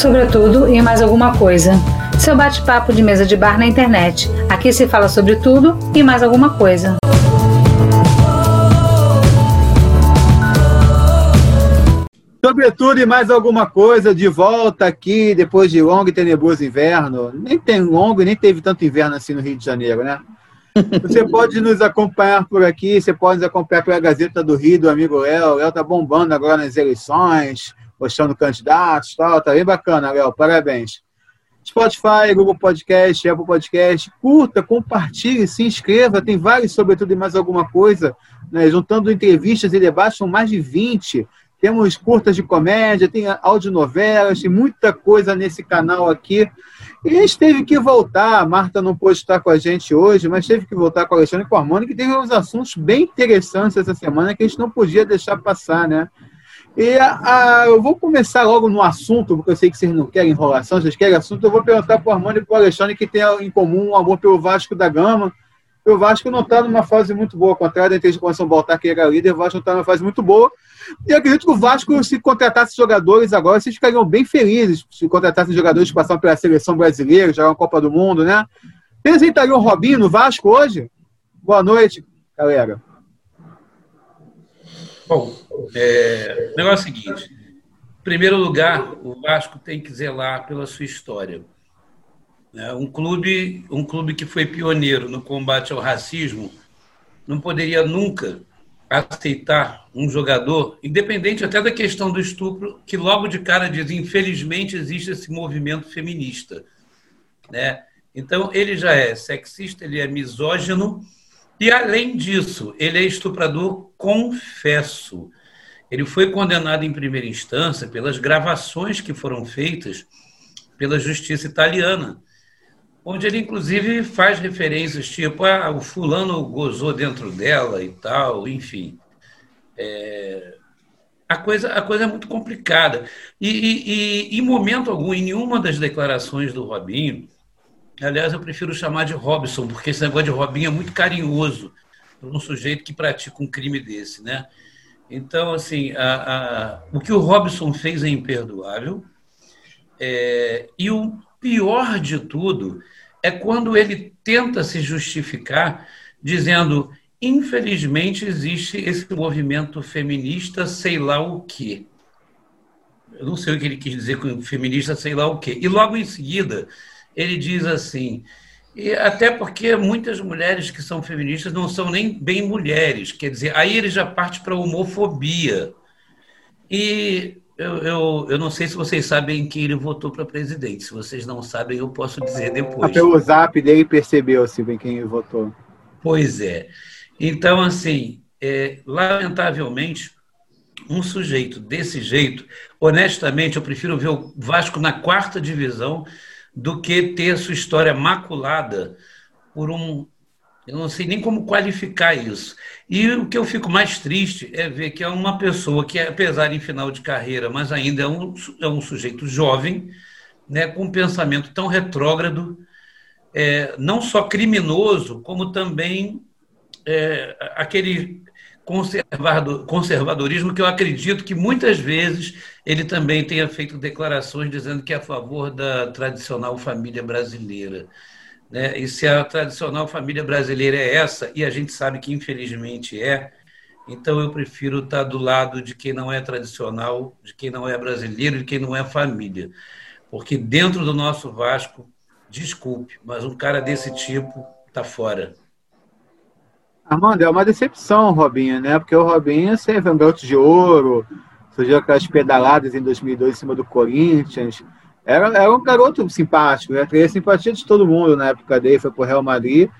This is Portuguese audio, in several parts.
sobre tudo e mais alguma coisa. Seu bate-papo de mesa de bar na internet. Aqui se fala sobre tudo e mais alguma coisa. Sobre tudo e mais alguma coisa, de volta aqui depois de longo e tenebroso inverno. Nem tem longo e nem teve tanto inverno assim no Rio de Janeiro, né? Você pode nos acompanhar por aqui, você pode nos acompanhar pela Gazeta do Rio, do amigo Léo. Léo tá bombando agora nas eleições, mostrando candidatos tal. Tá bem bacana, Léo. Parabéns. Spotify, Google Podcast, Apple Podcast. Curta, compartilhe, se inscreva. Tem vários, sobretudo, e mais alguma coisa. Né? Juntando entrevistas e debates, são mais de 20. Temos curtas de comédia, tem audionovelas, tem muita coisa nesse canal aqui. E a gente teve que voltar, a Marta não pôde estar com a gente hoje, mas teve que voltar com a Alexandre Cormone, que teve uns assuntos bem interessantes essa semana que a gente não podia deixar passar, né? E a, a, eu vou começar logo no assunto, porque eu sei que vocês não querem enrolação, vocês querem assunto. Eu vou perguntar para o Armando e para o Alexandre que tem em comum um amor pelo Vasco da Gama. O Vasco não está numa fase muito boa, ao contrário da São Baltar, que era líder, o Vasco não está numa fase muito boa. E acredito que o Vasco, se contratasse jogadores agora, vocês ficariam bem felizes se contratassem jogadores que passaram pela seleção brasileira, jogaram a Copa do Mundo, né? Apresentariam o Robinho no Vasco hoje? Boa noite, galera. Bom, é, o negócio é o seguinte: em primeiro lugar, o Vasco tem que zelar pela sua história. É, um clube, um clube que foi pioneiro no combate ao racismo não poderia nunca aceitar um jogador, independente até da questão do estupro, que logo de cara diz, infelizmente existe esse movimento feminista, né? Então ele já é sexista, ele é misógino e além disso, ele é estuprador confesso. Ele foi condenado em primeira instância pelas gravações que foram feitas pela justiça italiana onde ele inclusive faz referências tipo, ah, o fulano gozou dentro dela e tal, enfim. É, a, coisa, a coisa é muito complicada. E, e, e, em momento algum, em nenhuma das declarações do Robinho, aliás, eu prefiro chamar de Robson, porque esse negócio de Robinho é muito carinhoso para um sujeito que pratica um crime desse, né? Então, assim, a, a, o que o Robson fez é imperdoável. É, e o pior de tudo é quando ele tenta se justificar dizendo infelizmente existe esse movimento feminista, sei lá o quê. Eu não sei o que ele quis dizer com feminista, sei lá o quê. E logo em seguida, ele diz assim, e até porque muitas mulheres que são feministas não são nem bem mulheres, quer dizer, aí ele já parte para a homofobia. E eu, eu, eu não sei se vocês sabem quem ele votou para presidente. Se vocês não sabem, eu posso dizer depois. Pelo zap dele percebeu se bem quem ele votou. Pois é. Então, assim, é, lamentavelmente, um sujeito desse jeito, honestamente, eu prefiro ver o Vasco na quarta divisão do que ter sua história maculada por um eu não sei nem como qualificar isso. E o que eu fico mais triste é ver que é uma pessoa que, apesar em final de carreira, mas ainda é um, é um sujeito jovem, né, com um pensamento tão retrógrado, é, não só criminoso, como também é, aquele conservadorismo que eu acredito que muitas vezes ele também tenha feito declarações dizendo que é a favor da tradicional família brasileira. Né? E se a tradicional família brasileira é essa, e a gente sabe que infelizmente é, então eu prefiro estar do lado de quem não é tradicional, de quem não é brasileiro, de quem não é família. Porque dentro do nosso Vasco, desculpe, mas um cara desse tipo está fora. Armando, é uma decepção, Robinho, né? Porque o Robinho sempre um garoto de ouro, surgiu aquelas pedaladas em 2002 em cima do Corinthians, era, era um garoto simpático, né? Teria simpatia de todo mundo na época dele, foi pro Real Madrid.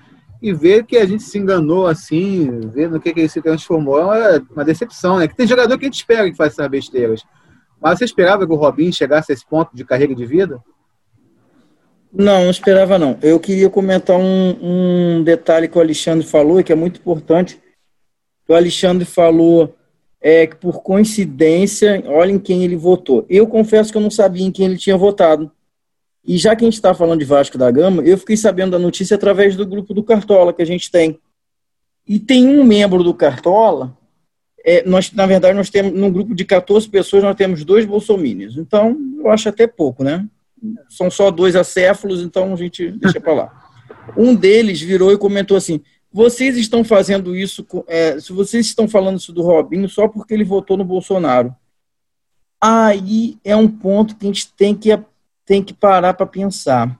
E ver que a gente se enganou assim, ver no que, que ele se transformou, é uma, uma decepção, né? Que tem jogador que a gente espera que faça essas besteiras. Mas você esperava que o Robinho chegasse a esse ponto de carreira de vida? Não, não esperava não. Eu queria comentar um, um detalhe que o Alexandre falou e que é muito importante. O Alexandre falou é que por coincidência, olhem quem ele votou. Eu confesso que eu não sabia em quem ele tinha votado. E já que a gente está falando de Vasco da Gama, eu fiquei sabendo da notícia através do grupo do Cartola que a gente tem. E tem um membro do Cartola é, nós, na verdade, nós temos, num grupo de 14 pessoas, nós temos dois bolsomínios. Então, eu acho até pouco, né? São só dois acéfalos, então a gente deixa para lá. Um deles virou e comentou assim: vocês estão fazendo isso, é, se vocês estão falando isso do Robinho só porque ele votou no Bolsonaro. Aí é um ponto que a gente tem que, tem que parar para pensar.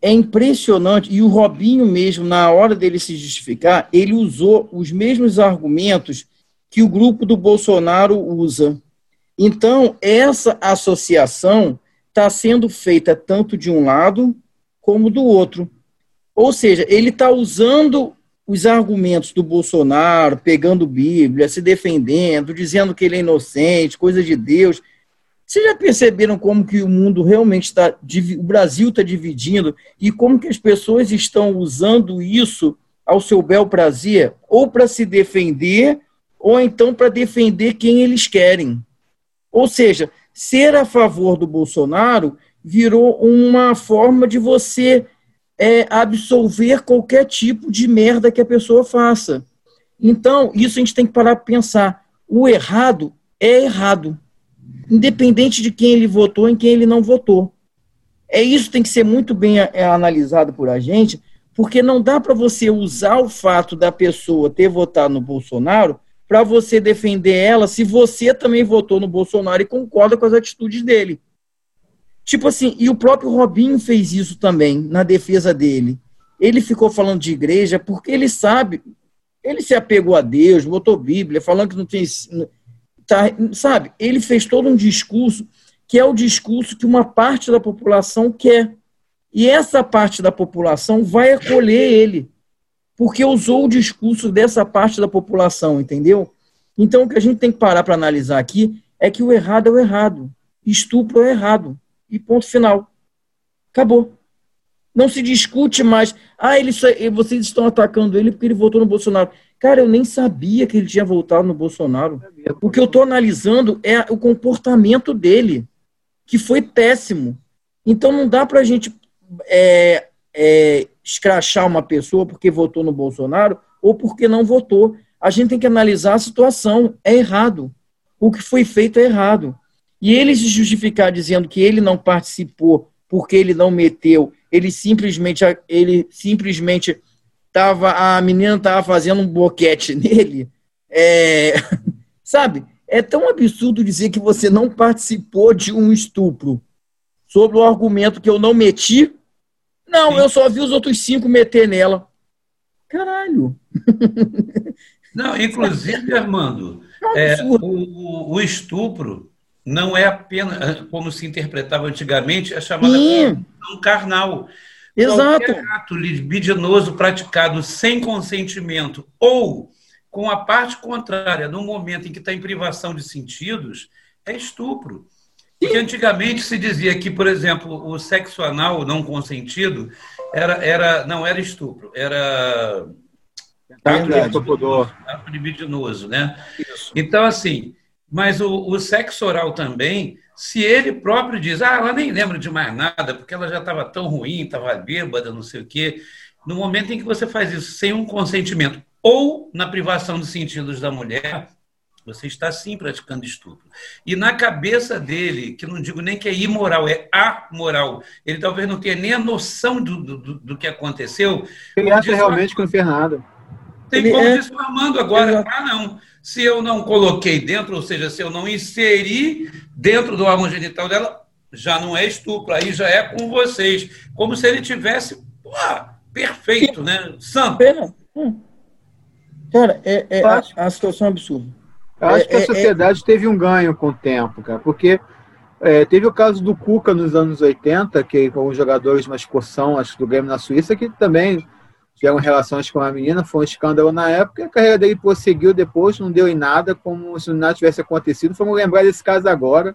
É impressionante, e o Robinho mesmo, na hora dele se justificar, ele usou os mesmos argumentos que o grupo do Bolsonaro usa. Então, essa associação está sendo feita tanto de um lado como do outro. Ou seja, ele está usando os argumentos do Bolsonaro, pegando Bíblia, se defendendo, dizendo que ele é inocente, coisa de Deus. Vocês já perceberam como que o mundo realmente está, o Brasil está dividindo e como que as pessoas estão usando isso ao seu bel prazer, ou para se defender, ou então para defender quem eles querem. Ou seja, ser a favor do Bolsonaro virou uma forma de você é, absolver qualquer tipo de merda que a pessoa faça. Então, isso a gente tem que parar para pensar. O errado é errado, independente de quem ele votou e quem ele não votou. É isso tem que ser muito bem é, analisado por a gente, porque não dá para você usar o fato da pessoa ter votado no Bolsonaro para você defender ela se você também votou no Bolsonaro e concorda com as atitudes dele. Tipo assim, e o próprio Robinho fez isso também na defesa dele. Ele ficou falando de igreja porque ele sabe, ele se apegou a Deus, botou Bíblia, falando que não tem. Tá, sabe? Ele fez todo um discurso que é o discurso que uma parte da população quer. E essa parte da população vai acolher ele porque usou o discurso dessa parte da população, entendeu? Então, o que a gente tem que parar para analisar aqui é que o errado é o errado, estupro é errado, e ponto final. Acabou. Não se discute mais. Ah, ele, vocês estão atacando ele porque ele votou no Bolsonaro. Cara, eu nem sabia que ele tinha votado no Bolsonaro. O que eu estou analisando é o comportamento dele, que foi péssimo. Então não dá para a gente é, é, escrachar uma pessoa porque votou no Bolsonaro ou porque não votou. A gente tem que analisar a situação. É errado. O que foi feito é errado. E ele se justificar dizendo que ele não participou porque ele não meteu, ele simplesmente ele simplesmente tava a menina estava fazendo um boquete nele, é, sabe? É tão absurdo dizer que você não participou de um estupro sob o argumento que eu não meti não, Sim. eu só vi os outros cinco meter nela. Caralho. Não, inclusive, Armando, é, o, o, estupro não é apenas, ah, como se interpretava antigamente, é chamada um carnal. Exato. Qualquer ato libidinoso praticado sem consentimento ou com a parte contrária, no momento em que está em privação de sentidos, é estupro. Porque antigamente se dizia que, por exemplo, o sexo anal não consentido era, era, não era estupro, era ato libidinoso, né? Isso. Então, assim, mas o, o sexo oral também, se ele próprio diz, ah, ela nem lembra de mais nada, porque ela já estava tão ruim, estava bêbada, não sei o quê. No momento em que você faz isso sem um consentimento ou na privação dos sentidos da mulher, você está sim praticando estupro. E na cabeça dele, que não digo nem que é imoral, é amoral, ele talvez não tenha nem a noção do, do, do que aconteceu. Ele acha realmente que não fez nada. Tem ele como é... disse o Armando agora. Ah, não. Se eu não coloquei dentro, ou seja, se eu não inseri dentro do órgão genital dela, já não é estupro, aí já é com vocês. Como se ele tivesse, pô, perfeito, né? Santo. Hum. Cara, é, é a, a situação é absurda. Eu acho que a é, é, é. sociedade teve um ganho com o tempo, cara, porque é, teve o caso do Cuca nos anos 80, que com os jogadores de uma excursão, acho que do Grêmio na Suíça, que também tiveram relações com a menina, foi um escândalo na época, e a carreira dele prosseguiu depois, não deu em nada, como se nada tivesse acontecido. Vamos lembrar desse caso agora.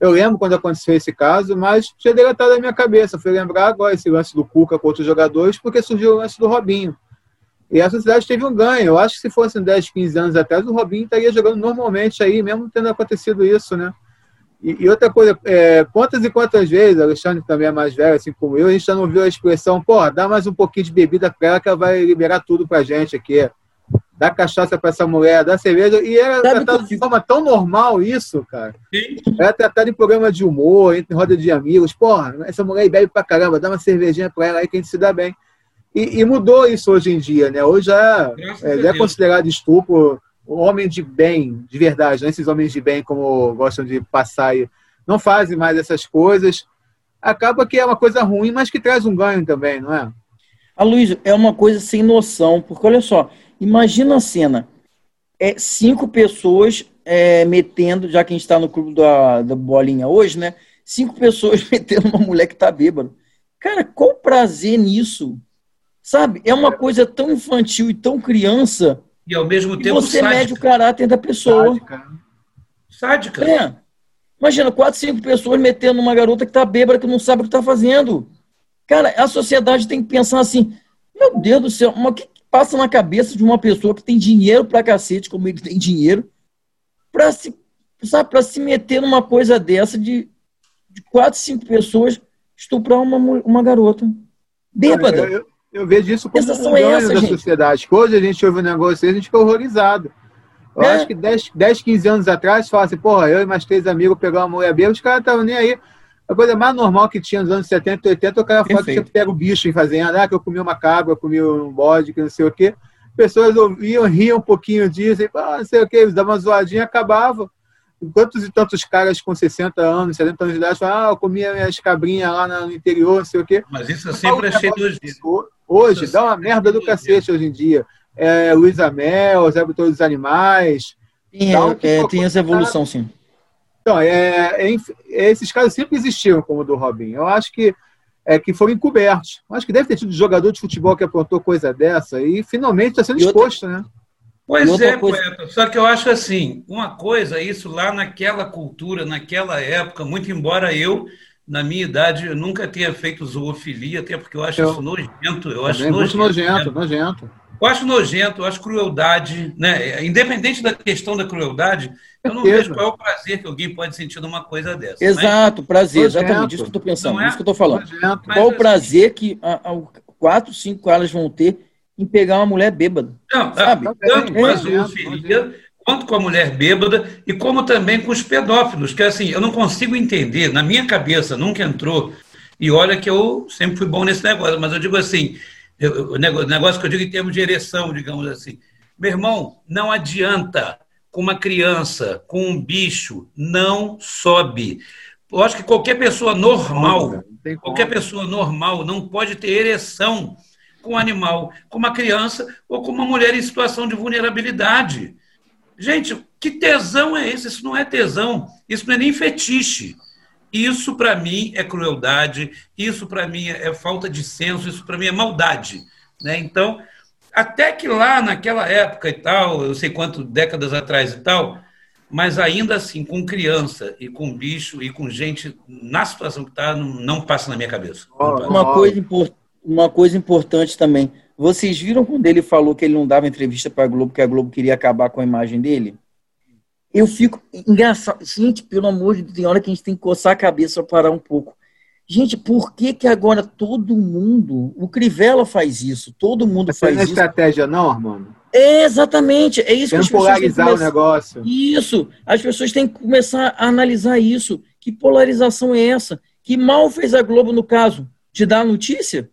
Eu lembro quando aconteceu esse caso, mas tinha deletado da minha cabeça. Fui lembrar agora esse lance do Cuca com outros jogadores, porque surgiu o lance do Robinho. E a sociedade teve um ganho. Eu acho que se fossem 10, 15 anos atrás, o Robinho estaria jogando normalmente aí, mesmo tendo acontecido isso, né? E, e outra coisa, é, quantas e quantas vezes, Alexandre também é mais velho, assim como eu, a gente já não viu a expressão, pô, dá mais um pouquinho de bebida para ela que ela vai liberar tudo pra gente aqui. dá cachaça para essa mulher, dá cerveja, e era Sabe tratado de forma tão normal isso, cara. Sim. Era tratado em programa de humor, entre roda de amigos. Porra, essa mulher bebe pra caramba, dá uma cervejinha pra ela aí que a gente se dá bem. E, e mudou isso hoje em dia, né? Hoje já é, é considerado estupro homem de bem, de verdade, né? esses homens de bem, como gostam de passar aí, não fazem mais essas coisas. Acaba que é uma coisa ruim, mas que traz um ganho também, não é? A Luiz, é uma coisa sem noção, porque olha só, imagina a cena. É cinco pessoas é, metendo, já que a gente está no clube da, da bolinha hoje, né? Cinco pessoas metendo uma mulher que tá bêbada. Cara, qual prazer nisso? Sabe? É uma coisa tão infantil e tão criança. E ao mesmo tempo você sádica. mede o caráter da pessoa. Sádica. Sádica. É. Imagina, quatro, cinco pessoas metendo uma garota que tá bêbada, que não sabe o que está fazendo. Cara, a sociedade tem que pensar assim: meu Deus do céu, mas o que passa na cabeça de uma pessoa que tem dinheiro pra cacete, como ele tem dinheiro, pra se, sabe, pra se meter numa coisa dessa de, de quatro, cinco pessoas estuprar uma, uma garota bêbada? Eu, eu, eu vejo isso como um ganho essa, da gente. sociedade. Hoje a gente ouve um negócio e a gente fica horrorizado. Eu é. acho que 10, 10, 15 anos atrás, fala assim, porra, eu e mais três amigos pegamos uma mulher bêbada, os caras estavam nem aí. A coisa mais normal que tinha nos anos 70 e 80, o cara fala que você pega o bicho em fazenda, ah, que eu comi uma cabra, eu comi um bode, que não sei o quê. Pessoas ouviam, riam um pouquinho disso, e, ah, não sei o quê, dava uma zoadinha, acabava. Quantos e tantos caras com 60 anos, 70 anos de idade falam, ah, eu comia minhas cabrinhas lá no interior, não sei o quê. Mas isso eu sempre achei nojento. Hoje, dá uma merda do cacete hoje em dia. É, Luiz Amel, Zé Todos os Animais. Tem, é, tem essa evolução, sim. Então, é, é, esses casos sempre existiram, como o do Robin. Eu acho que é, que foram encobertos. Eu acho que deve ter tido jogador de futebol que aprontou coisa dessa e finalmente está sendo exposto, outra... né? Pois é, coisa... poeta. Só que eu acho assim, uma coisa, isso lá naquela cultura, naquela época, muito embora eu, na minha idade, eu nunca tenha feito zoofilia, até porque eu acho eu... isso nojento. Eu acho nojento, nojento, nojento. Eu acho nojento, eu acho crueldade, né? Independente da questão da crueldade, eu não vejo qual é o prazer que alguém pode sentir numa coisa dessa. Exato, mas... prazer, exatamente isso que eu estou pensando, é? isso que eu estou falando. Nojento. Qual o assim, prazer que a, a, quatro, cinco caras vão ter em pegar uma mulher bêbada? Não, sabe? Tanto com a zoofilia, quanto com a mulher bêbada e como também com os pedófilos, que assim, eu não consigo entender, na minha cabeça nunca entrou, e olha que eu sempre fui bom nesse negócio, mas eu digo assim, o negócio que eu digo em termos de ereção, digamos assim. Meu irmão, não adianta com uma criança, com um bicho, não sobe. Eu acho que qualquer pessoa normal, qualquer pessoa normal não pode ter ereção com um animal, com uma criança ou com uma mulher em situação de vulnerabilidade. Gente, que tesão é esse? Isso não é tesão, isso não é nem fetiche. Isso, para mim, é crueldade, isso, para mim, é falta de senso, isso, para mim, é maldade. Né? Então, até que lá, naquela época e tal, eu sei quanto décadas atrás e tal, mas ainda assim, com criança e com bicho e com gente na situação que está, não, não, passa na minha cabeça. Uma coisa, uma coisa importante também. Vocês viram quando ele falou que ele não dava entrevista para a Globo, que a Globo queria acabar com a imagem dele? eu fico engraçado. Gente, pelo amor de Deus, tem hora que a gente tem que coçar a cabeça para parar um pouco. Gente, por que que agora todo mundo, o Crivella faz isso, todo mundo Essa faz não é isso. estratégia não, mano? É, exatamente, é isso que as polarizar começar... o negócio. Isso, as pessoas têm que começar a analisar isso. Que polarização é essa? Que mal fez a Globo no caso? De dar a notícia?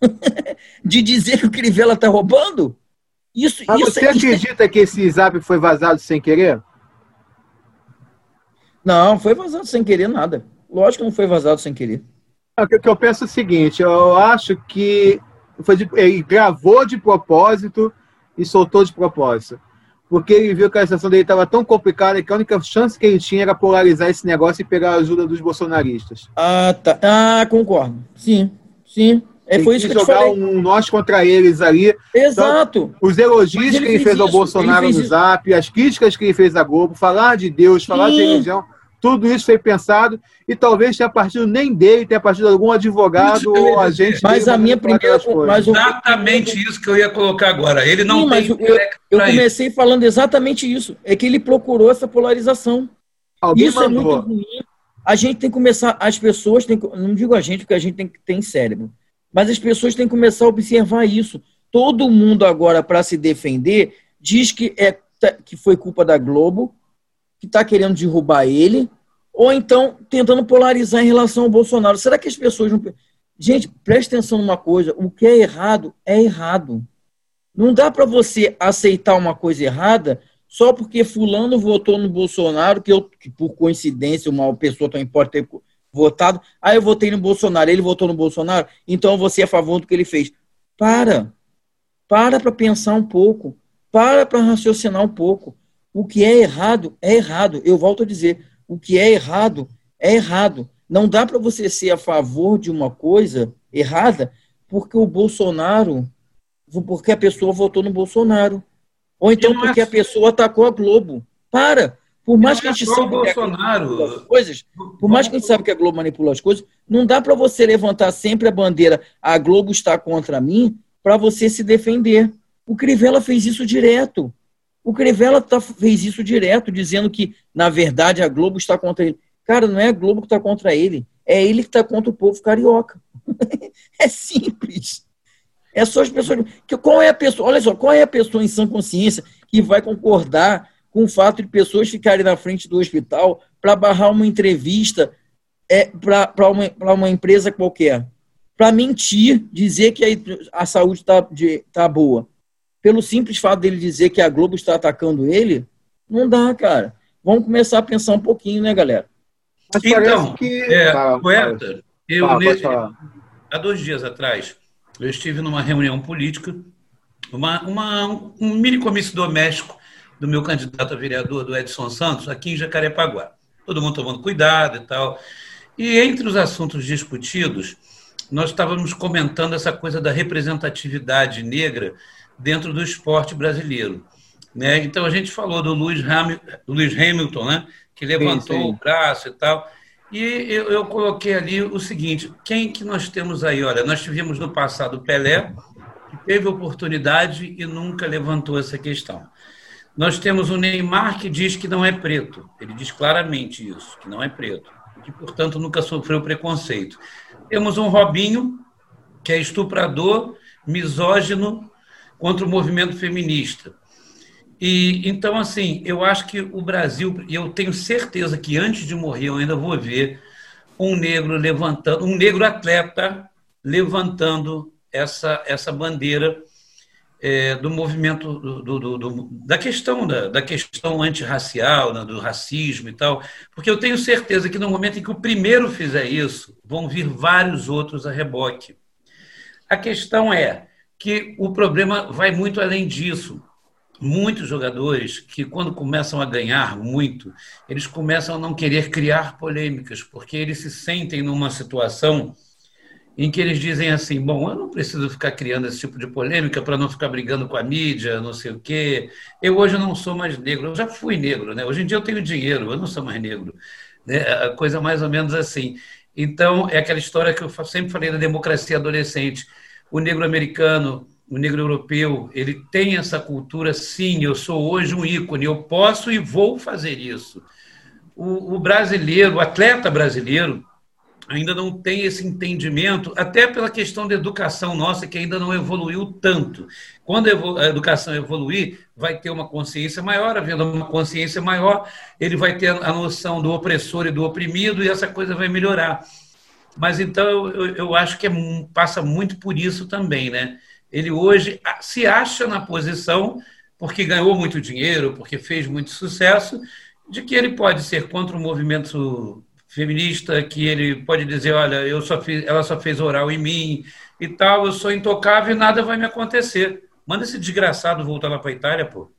de dizer que o Crivella está roubando? Isso, Mas isso, você isso, acredita que esse zap foi vazado sem querer? Não, foi vazado sem querer nada. Lógico que não foi vazado sem querer. O que eu penso é o seguinte, eu acho que foi de, ele gravou de propósito e soltou de propósito. Porque ele viu que a situação dele estava tão complicada que a única chance que ele tinha era polarizar esse negócio e pegar a ajuda dos bolsonaristas. Ah, tá. Ah, concordo. Sim, sim. É, foi isso que jogar eu um nós contra eles ali. Exato. Então, os elogios ele que ele fez, ao Bolsonaro no Zap, as críticas que ele fez à Globo, falar de Deus, falar Sim. de religião, tudo isso foi pensado e talvez tenha partido nem dele, tenha partido de algum advogado ou agente. Mas a minha primeira. Mas exatamente isso que eu ia colocar agora. Ele não Sim, tem. eu, eu comecei isso. falando exatamente isso. É que ele procurou essa polarização. Alguém isso mandou. é muito ruim. A gente tem que começar. As pessoas têm. Não digo a gente, porque a gente tem que ter cérebro. Mas as pessoas têm que começar a observar isso. Todo mundo agora, para se defender, diz que, é, que foi culpa da Globo, que está querendo derrubar ele, ou então tentando polarizar em relação ao Bolsonaro. Será que as pessoas não. Gente, preste atenção numa coisa: o que é errado é errado. Não dá para você aceitar uma coisa errada só porque fulano votou no Bolsonaro, que eu, que por coincidência, uma pessoa também pode ter votado. Ah, eu votei no Bolsonaro, ele votou no Bolsonaro, então você é a favor do que ele fez. Para. Para para pensar um pouco. Para para raciocinar um pouco. O que é errado é errado. Eu volto a dizer, o que é errado é errado. Não dá para você ser a favor de uma coisa errada porque o Bolsonaro, porque a pessoa votou no Bolsonaro. Ou então porque a pessoa atacou a Globo. Para. Por mais que a gente saiba que as coisas, por mais que a gente saiba que a Globo manipula as coisas, não dá para você levantar sempre a bandeira a Globo está contra mim para você se defender. O Crivella fez isso direto. O Crivella tá, fez isso direto, dizendo que, na verdade, a Globo está contra ele. Cara, não é a Globo que está contra ele, é ele que está contra o povo carioca. é simples. É só as pessoas. Que, qual é a pessoa? Olha só, qual é a pessoa em sã consciência que vai concordar com o fato de pessoas ficarem na frente do hospital para barrar uma entrevista é, para uma, uma empresa qualquer? Para mentir, dizer que a, a saúde está tá boa pelo simples fato dele dizer que a Globo está atacando ele, não dá, cara. Vamos começar a pensar um pouquinho, né, galera? Mas então, que... é, fala, poeta, eu fala, há dois dias atrás, eu estive numa reunião política, uma, uma, um mini comício doméstico do meu candidato a vereador, do Edson Santos, aqui em Jacarepaguá. Todo mundo tomando cuidado e tal. E entre os assuntos discutidos, nós estávamos comentando essa coisa da representatividade negra dentro do esporte brasileiro. Né? Então, a gente falou do Lewis, Hamilton, né? que levantou sim, sim. o braço e tal. E eu, eu, coloquei ali o seguinte: quem que nós temos aí? Olha, nós tivemos no passado Pelé, que teve oportunidade e nunca levantou essa questão. Nós temos o Neymar que diz que não é preto. Ele diz claramente isso, que não é preto. Que, portanto, nunca sofreu preconceito. Temos um Robinho, que é estuprador, misógino contra o movimento feminista. E então, assim, eu acho que o Brasil, e eu tenho certeza que antes de morrer eu ainda vou ver um negro levantando, um negro atleta levantando essa, essa bandeira é, do movimento do, do, do, da questão da, da questão antirracial, né, do racismo e tal, porque eu tenho certeza que no momento em que o primeiro fizer isso, vão vir vários outros a reboque. A questão é que o problema vai muito além disso. Muitos jogadores que, quando começam a ganhar muito, eles começam a não querer criar polêmicas, porque eles se sentem numa situação em que eles dizem assim: bom, eu não preciso ficar criando esse tipo de polêmica para não ficar brigando com a mídia, não sei o quê. Eu hoje não sou mais negro, eu já fui negro, né? Hoje em dia eu tenho dinheiro, eu não sou mais negro. Né? Coisa mais ou menos assim. Então, é aquela história que eu sempre falei da democracia adolescente o negro americano, o negro europeu, ele tem essa cultura, sim, eu sou hoje um ícone, eu posso e vou fazer isso. O, o brasileiro, o atleta brasileiro, ainda não tem esse entendimento, até pela questão da educação nossa, que ainda não evoluiu tanto. Quando a educação evoluir, vai ter uma consciência maior, havendo uma consciência maior, ele vai ter a noção do opressor e do oprimido, e essa coisa vai melhorar. Mas então eu, eu acho que é, passa muito por isso também, né? Ele hoje se acha na posição, porque ganhou muito dinheiro, porque fez muito sucesso, de que ele pode ser contra o movimento feminista, que ele pode dizer, olha, eu só fiz, ela só fez oral em mim e tal, eu sou intocável e nada vai me acontecer. Manda esse desgraçado voltar lá para a Itália, pô.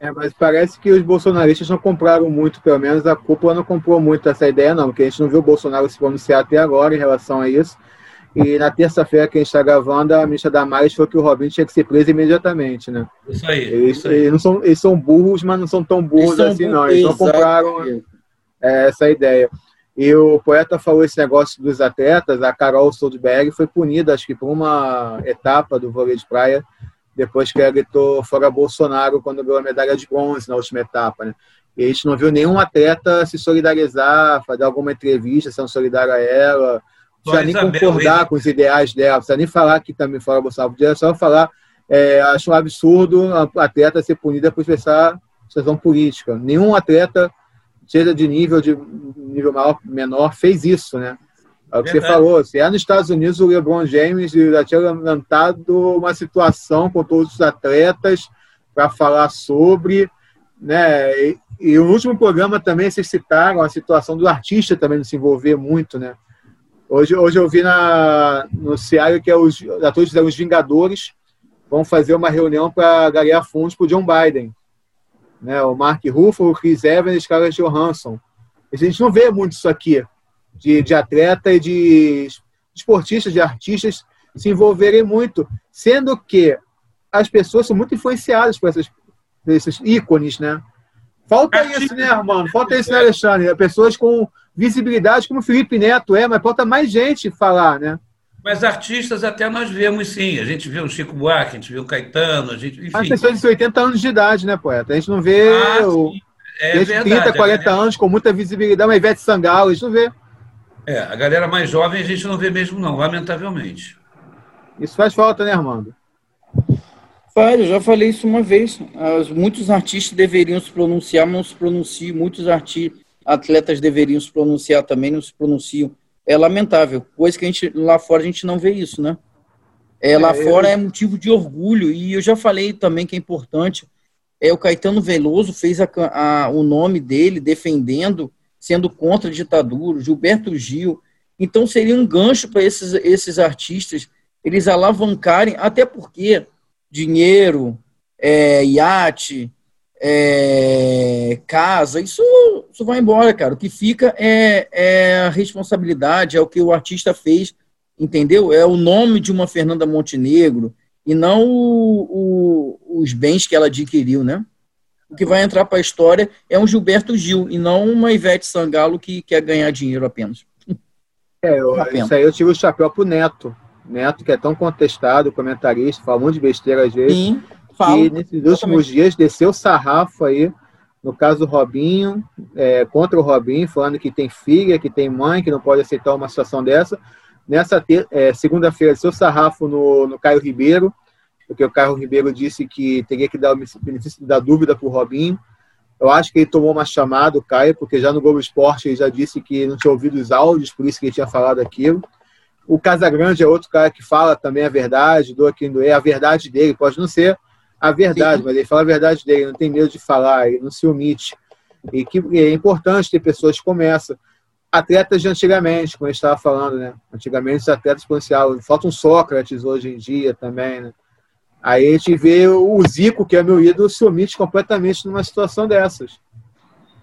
É, mas parece que os bolsonaristas não compraram muito, pelo menos a cúpula não comprou muito essa ideia, não, porque a gente não viu o Bolsonaro se pronunciar até agora em relação a isso. E na terça-feira que a gente está gravando, a ministra Damares falou que o Robinho tinha que ser preso imediatamente, né? Isso aí. Eles, isso aí. eles não são, eles são burros, mas não são tão burros são assim, não. Eles não compraram é, essa ideia. E o poeta falou esse negócio dos atletas, a Carol Soldberg foi punida, acho que por uma etapa do vôlei de praia, depois que ela gritou fora Bolsonaro quando ganhou a medalha de bronze na última etapa, né? E a gente não viu nenhum atleta se solidarizar, fazer alguma entrevista sendo solidário a ela, nem concordar com os ideais dela, não precisa nem falar que também fora Bolsonaro, podia só falar é, acho um absurdo a atleta ser punida por expressar situação política. Nenhum atleta, seja de nível de nível maior, menor, fez isso, né? É o que Verdade. você falou. Se é nos Estados Unidos, o LeBron James já tinha levantado uma situação com todos os atletas para falar sobre, né? E, e no último programa também vocês citaram a situação do artista também não se envolver muito, né? Hoje, hoje eu vi na, no Ceará que é os atores fizeram os Vingadores vão fazer uma reunião para ganhar fundos para o John Biden. Né? O Mark Ruffalo, o Chris Evans e Scarlett Johansson. A gente não vê muito isso aqui, de, de atleta e de esportistas, de artistas se envolverem muito, sendo que as pessoas são muito influenciadas por essas, esses ícones, né? Falta isso, né, Armando? Falta isso, né, Alexandre? Pessoas com visibilidade, como o Felipe Neto é, mas falta mais gente falar, né? Mas artistas até nós vemos sim. A gente vê o Chico Buarque, a gente vê o Caetano, a gente. Enfim. As pessoas de 80 anos de idade, né, poeta? A gente não vê ah, o. É gente verdade, 30, 40 galera... anos com muita visibilidade, uma Ivete Sangalo, a gente não vê. É, a galera mais jovem a gente não vê mesmo, não, lamentavelmente. Isso faz falta, né, Armando? Faz, eu já falei isso uma vez. muitos artistas deveriam se pronunciar, mas não se pronunciam. Muitos artistas, atletas deveriam se pronunciar também, não se pronunciam é lamentável. Coisa que a gente lá fora a gente não vê isso, né? É, lá é, fora eu... é motivo de orgulho e eu já falei também que é importante. É o Caetano Veloso fez a, a, o nome dele defendendo, sendo contra a ditadura. Gilberto Gil. Então seria um gancho para esses esses artistas eles alavancarem, até porque dinheiro, é, iate, é, casa, isso, isso vai embora, cara. O que fica é, é a responsabilidade, é o que o artista fez, entendeu? É o nome de uma Fernanda Montenegro e não o, o, os bens que ela adquiriu, né? O que vai entrar para a história é um Gilberto Gil e não uma Ivete Sangalo que quer ganhar dinheiro apenas. É, eu, isso aí eu tive o chapéu pro Neto. Neto, que é tão contestado, comentarista, fala um monte de besteira às vezes. Sim. Falo, que nesses últimos dias desceu sarrafo aí, no caso do Robinho, é, contra o Robinho, falando que tem filha, que tem mãe, que não pode aceitar uma situação dessa. Nessa é, segunda-feira, seu sarrafo no, no Caio Ribeiro, porque o Caio Ribeiro disse que teria que dar o benefício da dúvida para o Robinho. Eu acho que ele tomou uma chamada, o Caio, porque já no Globo Esporte ele já disse que não tinha ouvido os áudios, por isso que ele tinha falado aquilo. O Casagrande é outro cara que fala também a verdade, do aqui é a verdade dele, pode não ser a verdade, Sim. mas ele fala a verdade dele, não tem medo de falar, ele não se omite. E que é importante ter pessoas como essa. Atletas de antigamente, como a gente estava falando, né? Antigamente os atletas policiais, falta um Sócrates hoje em dia também, né? Aí a gente vê o Zico, que é meu ídolo, se omite completamente numa situação dessas.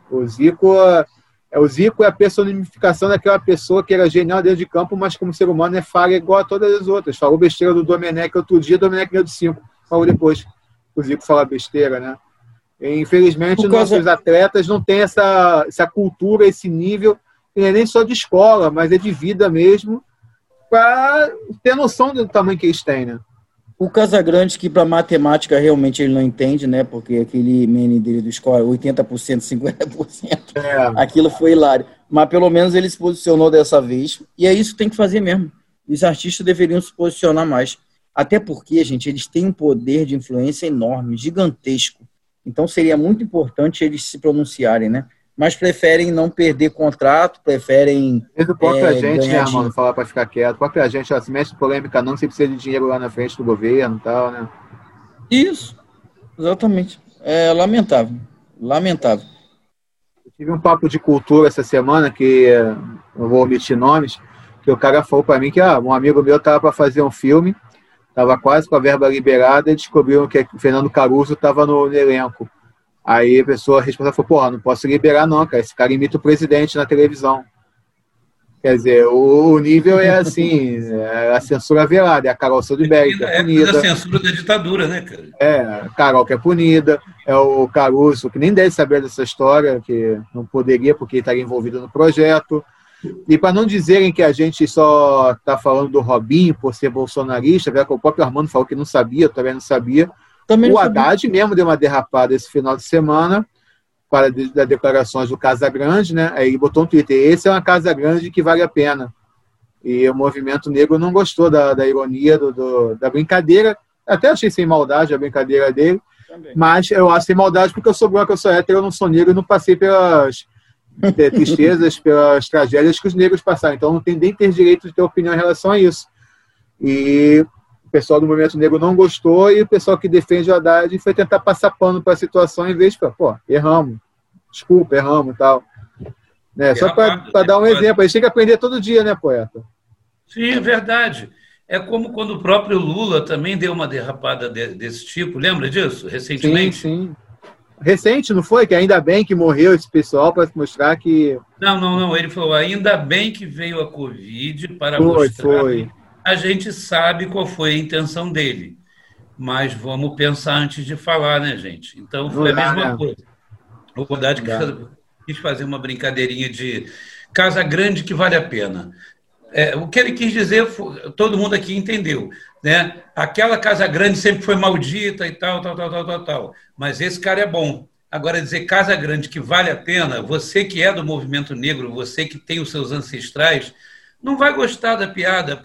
O Zico é o Zico é a personificação daquela pessoa que era genial dentro de campo, mas como ser humano é falha igual a todas as outras. Falou besteira do Domenech outro dia, Domenech ganhou de 5. Falou depois o Zico fala besteira, né? E, infelizmente, causa... nossos atletas não têm essa, essa cultura, esse nível, não é nem só de escola, mas é de vida mesmo, para ter noção do tamanho que eles têm, né? O Casagrande, que para matemática realmente ele não entende, né? Porque aquele mene dele do escola, 80%, 50%, é. aquilo foi hilário. Mas pelo menos ele se posicionou dessa vez. E é isso que tem que fazer mesmo. Os artistas deveriam se posicionar mais. Até porque, gente, eles têm um poder de influência enorme, gigantesco. Então seria muito importante eles se pronunciarem, né? Mas preferem não perder contrato, preferem. Mesmo próprio é, gente, né, mano, falar para ficar quieto. Própria gente, ó, se mexe polêmica, não, você precisa de dinheiro lá na frente do governo e tal, né? Isso, exatamente. É lamentável. Lamentável. Eu tive um papo de cultura essa semana, que não vou omitir nomes, que o cara falou para mim que ah, um amigo meu estava para fazer um filme estava quase com a verba liberada e descobriram que o Fernando Caruso estava no, no, elenco. Aí a pessoa responsável falou, porra, não posso liberar não, cara, esse cara imita o presidente na televisão. Quer dizer, o, o nível é assim, é a censura velada, é a Carol Soderbergh, que é, é punida. É a censura da ditadura, né, cara? É, a Carol que é punida, é o Caruso, que nem deve saber dessa história, que não poderia porque estaria envolvido no projeto. E para não dizerem que a gente só está falando do Robinho por ser bolsonarista, que o próprio Armando falou que não sabia, eu também não sabia. Também o Haddad sabia. mesmo deu uma derrapada esse final de semana para das declarações do Casa Grande, né? Aí botou no Twitter, esse é uma Casa Grande que vale a pena. E o movimento negro não gostou da, da ironia, do, do, da brincadeira, Até achei sem maldade a brincadeira dele. Também. Mas eu acho sem maldade porque eu sou branco, eu sou hétero, eu não sou negro e não passei pelas tristezas, pelas tragédias que os negros passaram. Então não tem nem ter direito de ter opinião em relação a isso. E o pessoal do movimento negro não gostou e o pessoal que defende o Haddad foi tentar passar pano para a situação em vez de, pô, erramos, desculpa, erramos e tal. Né? Só para dar um exemplo, a gente tem que aprender todo dia, né, poeta? Sim, é verdade. É como quando o próprio Lula também deu uma derrapada de, desse tipo, lembra disso, recentemente? Sim, sim. Recente, não foi? Que ainda bem que morreu esse pessoal para mostrar que. Não, não, não. Ele falou: ainda bem que veio a Covid para foi, mostrar. Foi. A gente sabe qual foi a intenção dele. Mas vamos pensar antes de falar, né, gente? Então foi não a mesma né? coisa. O que quis fazer uma brincadeirinha de casa grande que vale a pena. É, o que ele quis dizer, todo mundo aqui entendeu. Né? Aquela casa grande sempre foi maldita e tal, tal, tal, tal, tal, tal. Mas esse cara é bom. Agora, dizer casa grande que vale a pena, você que é do movimento negro, você que tem os seus ancestrais, não vai gostar da piada,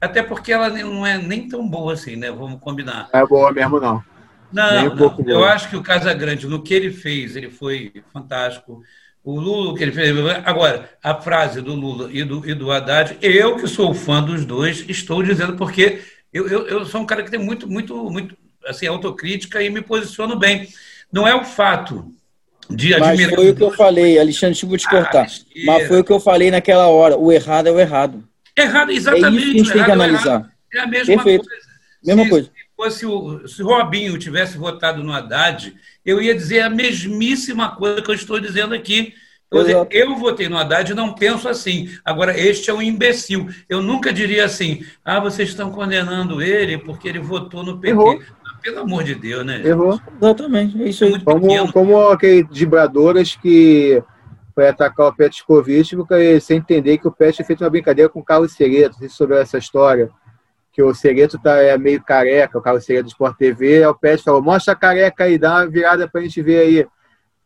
até porque ela não é nem tão boa assim, né? Vamos combinar. É boa mesmo, não. Não, um não. eu acho que o Casa Grande, no que ele fez, ele foi fantástico. O Lula, que ele fez. Agora, a frase do Lula e do, e do Haddad, eu que sou fã dos dois, estou dizendo porque eu, eu, eu sou um cara que tem muito, muito, muito assim, autocrítica e me posiciono bem. Não é o fato de admirar. Mas foi o que eu falei, Alexandre, deixa eu te cortar. Ah, mas foi o que eu falei naquela hora. O errado é o errado. Errado, exatamente. É isso que a gente tem que analisar. É, é a mesma Perfeito. coisa. Mesma se, coisa. Se, fosse o, se Robinho tivesse votado no Haddad, eu ia dizer a mesmíssima coisa que eu estou dizendo aqui. Dizer, eu votei no Haddad e não penso assim. Agora, este é um imbecil. Eu nunca diria assim, ah, vocês estão condenando ele porque ele votou no PT. Errou. Pelo amor de Deus, né? Errou. Exatamente. É isso aí. Como, como aqueles vibradoras que foi atacar o Petkovic sem entender que o Pet tinha feito uma brincadeira com o Carlos Sereto. Não sobre essa história. Que o Sereto tá, é meio careca, o Carlos Sereto do Sport TV. Aí o Pet falou: mostra a careca aí, dá uma virada pra gente ver aí.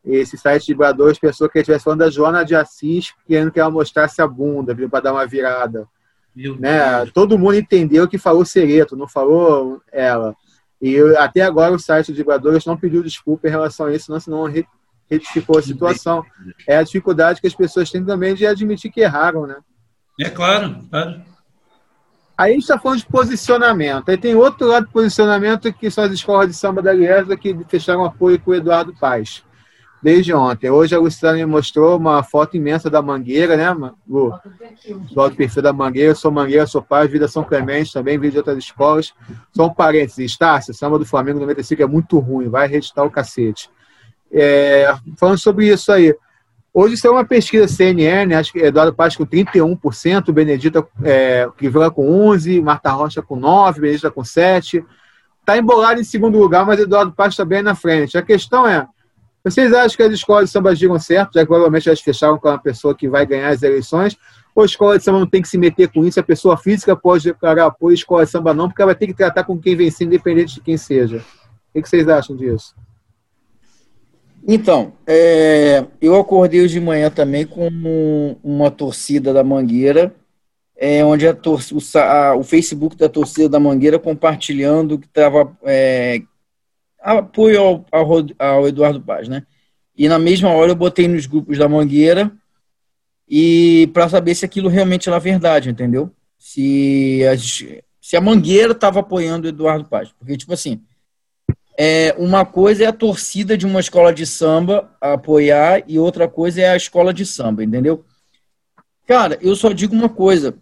Esse site de vibradores pensou que ele estivesse falando da Joana de Assis, querendo que ela mostrasse a bunda, viu, para dar uma virada. Né? Todo mundo entendeu que falou Sereto, não falou ela. E até agora o site de vibradores não pediu desculpa em relação a isso, não, senão retificou a situação. É a dificuldade que as pessoas têm também de admitir que erraram, né? É claro, claro. Aí a gente está falando de posicionamento. Aí tem outro lado de posicionamento que são as escolas de samba da Liesa que fecharam apoio com o Eduardo Paz desde ontem. Hoje a Luciana me mostrou uma foto imensa da Mangueira, né, Lu? Do alto perfil da Mangueira. Eu sou Mangueira, sou pai, vida São Clemente, também vídeo de outras escolas. Só um parênteses, tá? Se samba do Flamengo 95 é muito ruim, vai reeditar o cacete. É, falando sobre isso aí. Hoje isso é uma pesquisa CNN, acho que Eduardo Paz com 31%, Benedita é, Crivella com 11%, Marta Rocha com 9%, Benedita com 7%. Está embolado em segundo lugar, mas Eduardo Paz está bem na frente. A questão é, vocês acham que as escolas de samba digam certo, já que provavelmente elas fecharam com uma pessoa que vai ganhar as eleições? Ou a escola de samba não tem que se meter com isso? A pessoa física pode declarar apoio, a escola de samba não, porque ela vai ter que tratar com quem vencer, independente de quem seja. O que vocês acham disso? Então, é, eu acordei hoje de manhã também com uma torcida da Mangueira, é, onde a tor o, a, o, Facebook da torcida da Mangueira compartilhando que estava é, apoio ao, ao, Eduardo Paz, né? E na mesma hora eu botei nos grupos da Mangueira e para saber se aquilo realmente era verdade, entendeu? Se a, se a Mangueira estava apoiando o Eduardo Paz, porque tipo assim, é, uma coisa é a torcida de uma escola de samba apoiar e outra coisa é a escola de samba, entendeu? Cara, eu só digo uma coisa.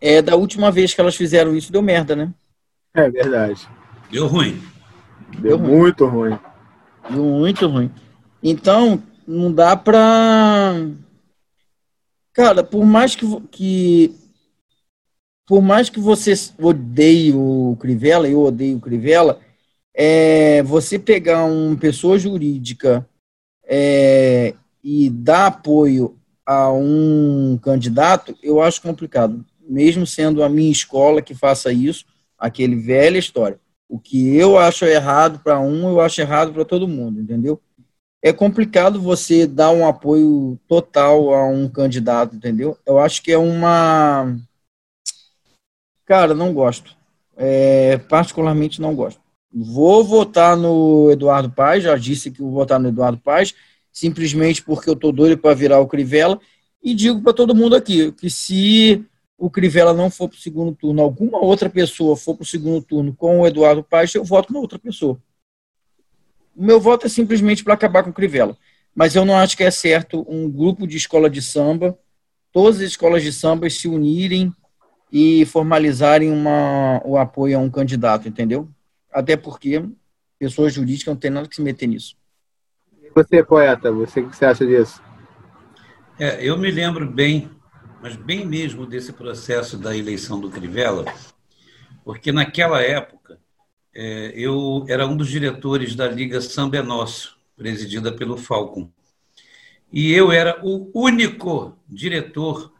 É, da última vez que elas fizeram isso, deu merda, né? É verdade. Deu ruim. Deu, muito ruim. Deu muito ruim. Então, não dá pra. Cara, por mais que, que. Por mais que você odeie o Crivella, eu odeio o Crivella, é, você pegar uma pessoa jurídica é, e dar apoio a um candidato, eu acho complicado. Mesmo sendo a minha escola que faça isso, aquele velha história. O que eu acho errado para um, eu acho errado para todo mundo, entendeu? É complicado você dar um apoio total a um candidato, entendeu? Eu acho que é uma. Cara, não gosto. É, particularmente não gosto. Vou votar no Eduardo Paz, já disse que vou votar no Eduardo Paz, simplesmente porque eu tô doido para virar o Crivella. E digo para todo mundo aqui que se o Crivella não for para o segundo turno, alguma outra pessoa for para o segundo turno com o Eduardo Paes, eu voto na outra pessoa. O meu voto é simplesmente para acabar com o Crivella. Mas eu não acho que é certo um grupo de escola de samba, todas as escolas de samba se unirem e formalizarem uma, o apoio a um candidato, entendeu? Até porque pessoas jurídicas não têm nada que se meter nisso. Você, poeta, você, o que você acha disso? É, eu me lembro bem mas bem mesmo desse processo da eleição do Crivella, porque naquela época é, eu era um dos diretores da Liga Samba é Nosso, presidida pelo Falcon. E eu era o único diretor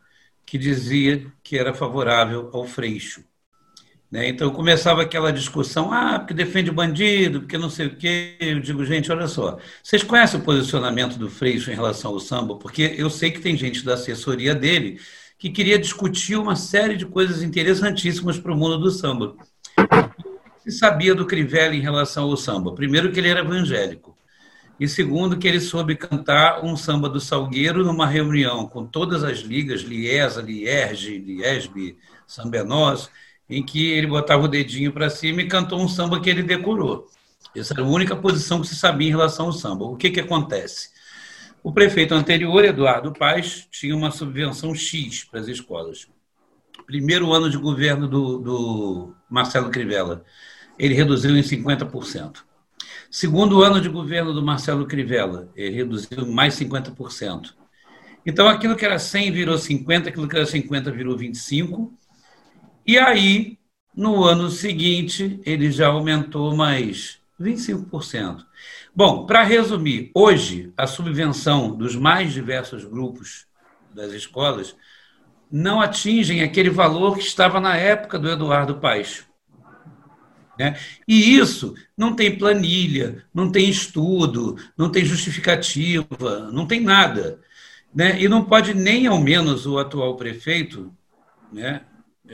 que dizia que era favorável ao Freixo. Né? Então começava aquela discussão, ah, porque defende bandido, porque não sei o quê. Eu digo, gente, olha só, vocês conhecem o posicionamento do Freixo em relação ao samba? Porque eu sei que tem gente da assessoria dele que queria discutir uma série de coisas interessantíssimas para o mundo do samba. Se sabia do Crivella em relação ao samba? Primeiro, que ele era evangélico. E segundo, que ele soube cantar um samba do Salgueiro numa reunião com todas as ligas, Liesa, Lierge, Liesb, Samba é em que ele botava o dedinho para cima e cantou um samba que ele decorou. Essa era a única posição que se sabia em relação ao samba. O que, que acontece? O prefeito anterior, Eduardo Paes, tinha uma subvenção X para as escolas. Primeiro ano de governo do, do Marcelo Crivella, ele reduziu em 50%. Segundo ano de governo do Marcelo Crivella, ele reduziu mais 50%. Então, aquilo que era 100 virou 50, aquilo que era 50 virou 25, e aí, no ano seguinte, ele já aumentou mais 25%. Bom, para resumir, hoje a subvenção dos mais diversos grupos das escolas não atingem aquele valor que estava na época do Eduardo Paes. Né? E isso não tem planilha, não tem estudo, não tem justificativa, não tem nada. Né? E não pode nem ao menos o atual prefeito, né,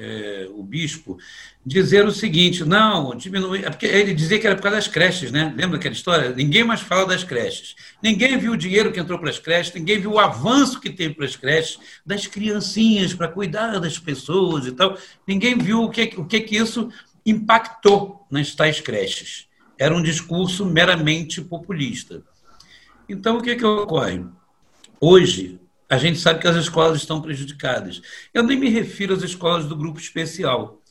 é, o bispo, dizer o seguinte: não, diminui. É porque ele dizia que era por causa das creches, né? Lembra aquela história? Ninguém mais fala das creches. Ninguém viu o dinheiro que entrou para as creches, ninguém viu o avanço que teve para as creches, das criancinhas, para cuidar das pessoas e tal. Ninguém viu o que, o que, que isso impactou nas tais creches. Era um discurso meramente populista. Então, o que, que ocorre? Hoje, a gente sabe que as escolas estão prejudicadas. Eu nem me refiro às escolas do grupo especial,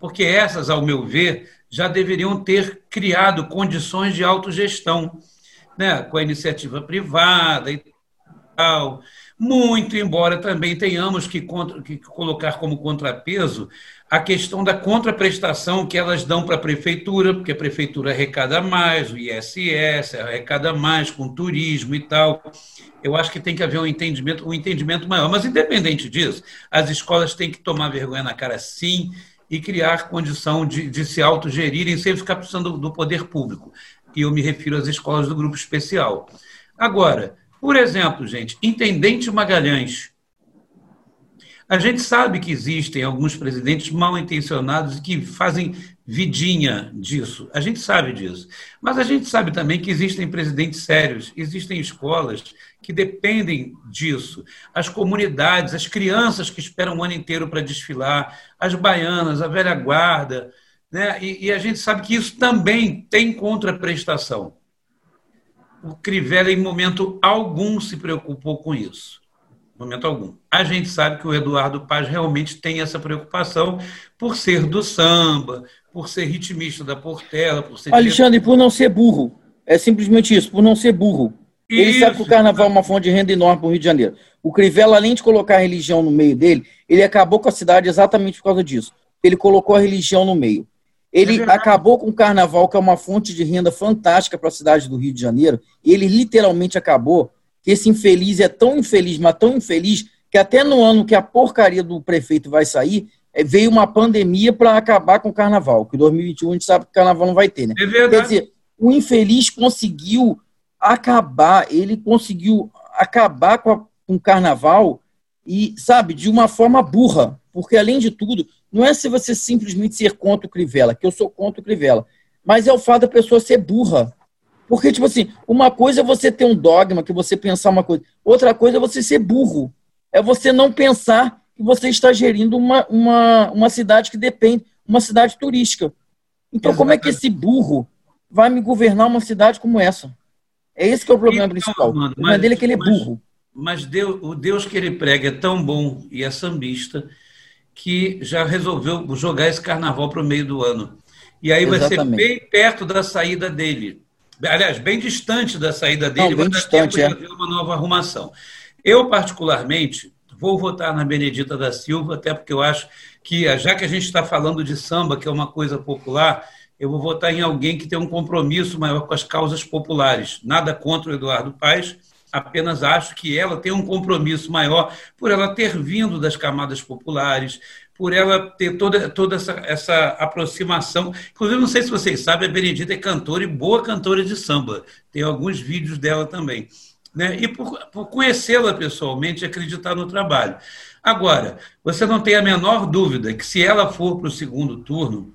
porque essas, ao meu ver, já deveriam ter criado condições de autogestão, né, com a iniciativa privada e tal. Muito embora também tenhamos que, contra, que colocar como contrapeso a questão da contraprestação que elas dão para a prefeitura, porque a prefeitura arrecada mais, o ISS arrecada mais com turismo e tal. Eu acho que tem que haver um entendimento, um entendimento maior. Mas, independente disso, as escolas têm que tomar vergonha na cara, sim, e criar condição de, de se autogerirem sem ficar precisando do poder público. E eu me refiro às escolas do grupo especial. Agora, por exemplo, gente, Intendente Magalhães a gente sabe que existem alguns presidentes mal intencionados que fazem vidinha disso. A gente sabe disso. Mas a gente sabe também que existem presidentes sérios, existem escolas que dependem disso. As comunidades, as crianças que esperam o ano inteiro para desfilar, as baianas, a velha guarda. Né? E, e a gente sabe que isso também tem contraprestação. O Crivella, em momento algum, se preocupou com isso momento algum. A gente sabe que o Eduardo Paz realmente tem essa preocupação por ser do samba, por ser ritmista da Portela, por ser. Alexandre, por não ser burro. É simplesmente isso, por não ser burro. Ele isso. sabe que o carnaval é uma fonte de renda enorme para o Rio de Janeiro. O Crivella, além de colocar a religião no meio dele, ele acabou com a cidade exatamente por causa disso. Ele colocou a religião no meio. Ele é acabou com o carnaval, que é uma fonte de renda fantástica para a cidade do Rio de Janeiro. Ele literalmente acabou esse infeliz é tão infeliz, mas tão infeliz, que até no ano que a porcaria do prefeito vai sair, é, veio uma pandemia para acabar com o carnaval. Que 2021 a gente sabe que o carnaval não vai ter, né? É verdade. Quer dizer, o infeliz conseguiu acabar, ele conseguiu acabar com, a, com o carnaval e, sabe, de uma forma burra. Porque, além de tudo, não é se você simplesmente ser contra o Crivella, que eu sou contra o Crivella, mas é o fato da pessoa ser burra. Porque, tipo assim, uma coisa é você ter um dogma, que você pensar uma coisa, outra coisa é você ser burro. É você não pensar que você está gerindo uma, uma, uma cidade que depende, uma cidade turística. Então, Exatamente. como é que esse burro vai me governar uma cidade como essa? É esse que é o problema então, principal. Mano, o problema dele é que ele é burro. Mas, mas Deus, o Deus que ele prega é tão bom e é sambista que já resolveu jogar esse carnaval para o meio do ano. E aí Exatamente. vai ser bem perto da saída dele. Aliás, bem distante da saída dele, Não, bem distante, é. uma nova arrumação. Eu, particularmente, vou votar na Benedita da Silva, até porque eu acho que, já que a gente está falando de samba, que é uma coisa popular, eu vou votar em alguém que tem um compromisso maior com as causas populares. Nada contra o Eduardo Paes, apenas acho que ela tem um compromisso maior por ela ter vindo das camadas populares, por ela ter toda, toda essa, essa aproximação. Inclusive, não sei se vocês sabem, a Benedita é cantora e boa cantora de samba. Tem alguns vídeos dela também. Né? E por, por conhecê-la pessoalmente e acreditar no trabalho. Agora, você não tem a menor dúvida que se ela for para o segundo turno,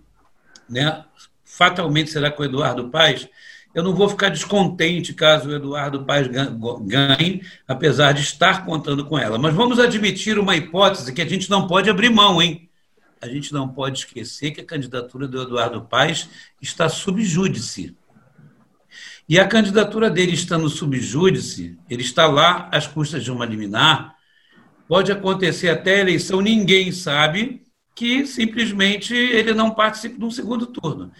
né, fatalmente será com o Eduardo Paes, eu não vou ficar descontente caso o Eduardo Paes ganhe, apesar de estar contando com ela. Mas vamos admitir uma hipótese que a gente não pode abrir mão, hein? A gente não pode esquecer que a candidatura do Eduardo Paes está sob júdice. E a candidatura dele estando sob júdice, ele está lá às custas de uma liminar, pode acontecer até a eleição, ninguém sabe que simplesmente ele não participe de um segundo turno.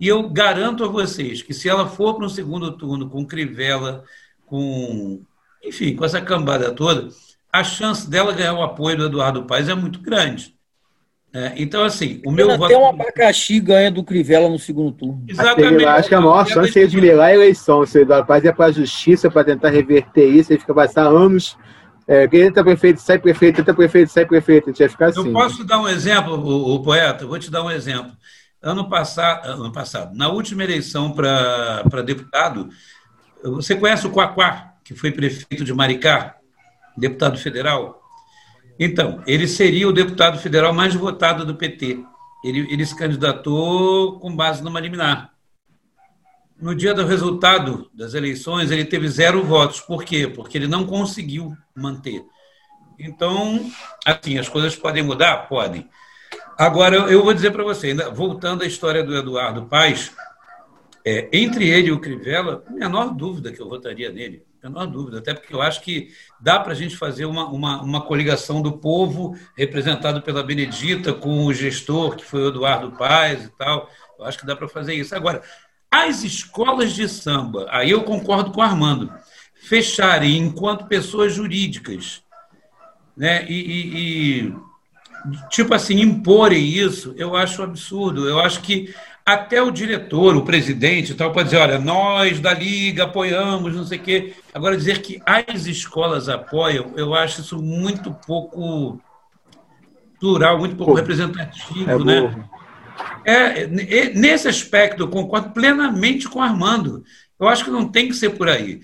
E eu garanto a vocês que se ela for para um segundo turno com Crivella, com, enfim, com essa cambada toda, a chance dela ganhar o apoio do Eduardo Paes é muito grande. É, então, assim, o meu Até voto. Até um abacaxi ganha do Crivella no segundo turno. Exatamente. Eu acho que a maior chance é de mirar a eleição. Se o Eduardo Paes é para a justiça, para tentar reverter isso, ele fica passar anos. É, quem entra prefeito, sai prefeito, entra prefeito, sai prefeito. A gente vai ficar assim. Eu posso dar um exemplo, o, o poeta? Eu vou te dar um exemplo. Ano passado, ano passado na última eleição para deputado, você conhece o Quaquá, que foi prefeito de Maricá, deputado federal? Então, ele seria o deputado federal mais votado do PT. Ele, ele se candidatou com base numa liminar. No dia do resultado das eleições, ele teve zero votos. Por quê? Porque ele não conseguiu manter. Então, assim, as coisas podem mudar? Podem. Agora, eu vou dizer para você, ainda, voltando à história do Eduardo Paes, é, entre ele e o Crivella, menor dúvida que eu votaria nele, menor dúvida, até porque eu acho que dá para a gente fazer uma, uma, uma, coligação do povo, representado pela Benedita, com o gestor, que foi o Eduardo Paes e tal. Eu acho que dá para fazer isso. Agora, as escolas de samba, aí eu concordo com o Armando, fecharem enquanto pessoas jurídicas, né? e, e, e tipo assim, imporem isso, eu acho absurdo. Eu acho que até o diretor, o presidente tal, pode dizer, olha, nós da Liga apoiamos, não sei o quê. Agora, dizer que as escolas apoiam, eu acho isso muito pouco plural, muito pouco Pô, representativo, é né? É, nesse aspecto, eu concordo plenamente com o Armando. Eu acho que não tem que ser por aí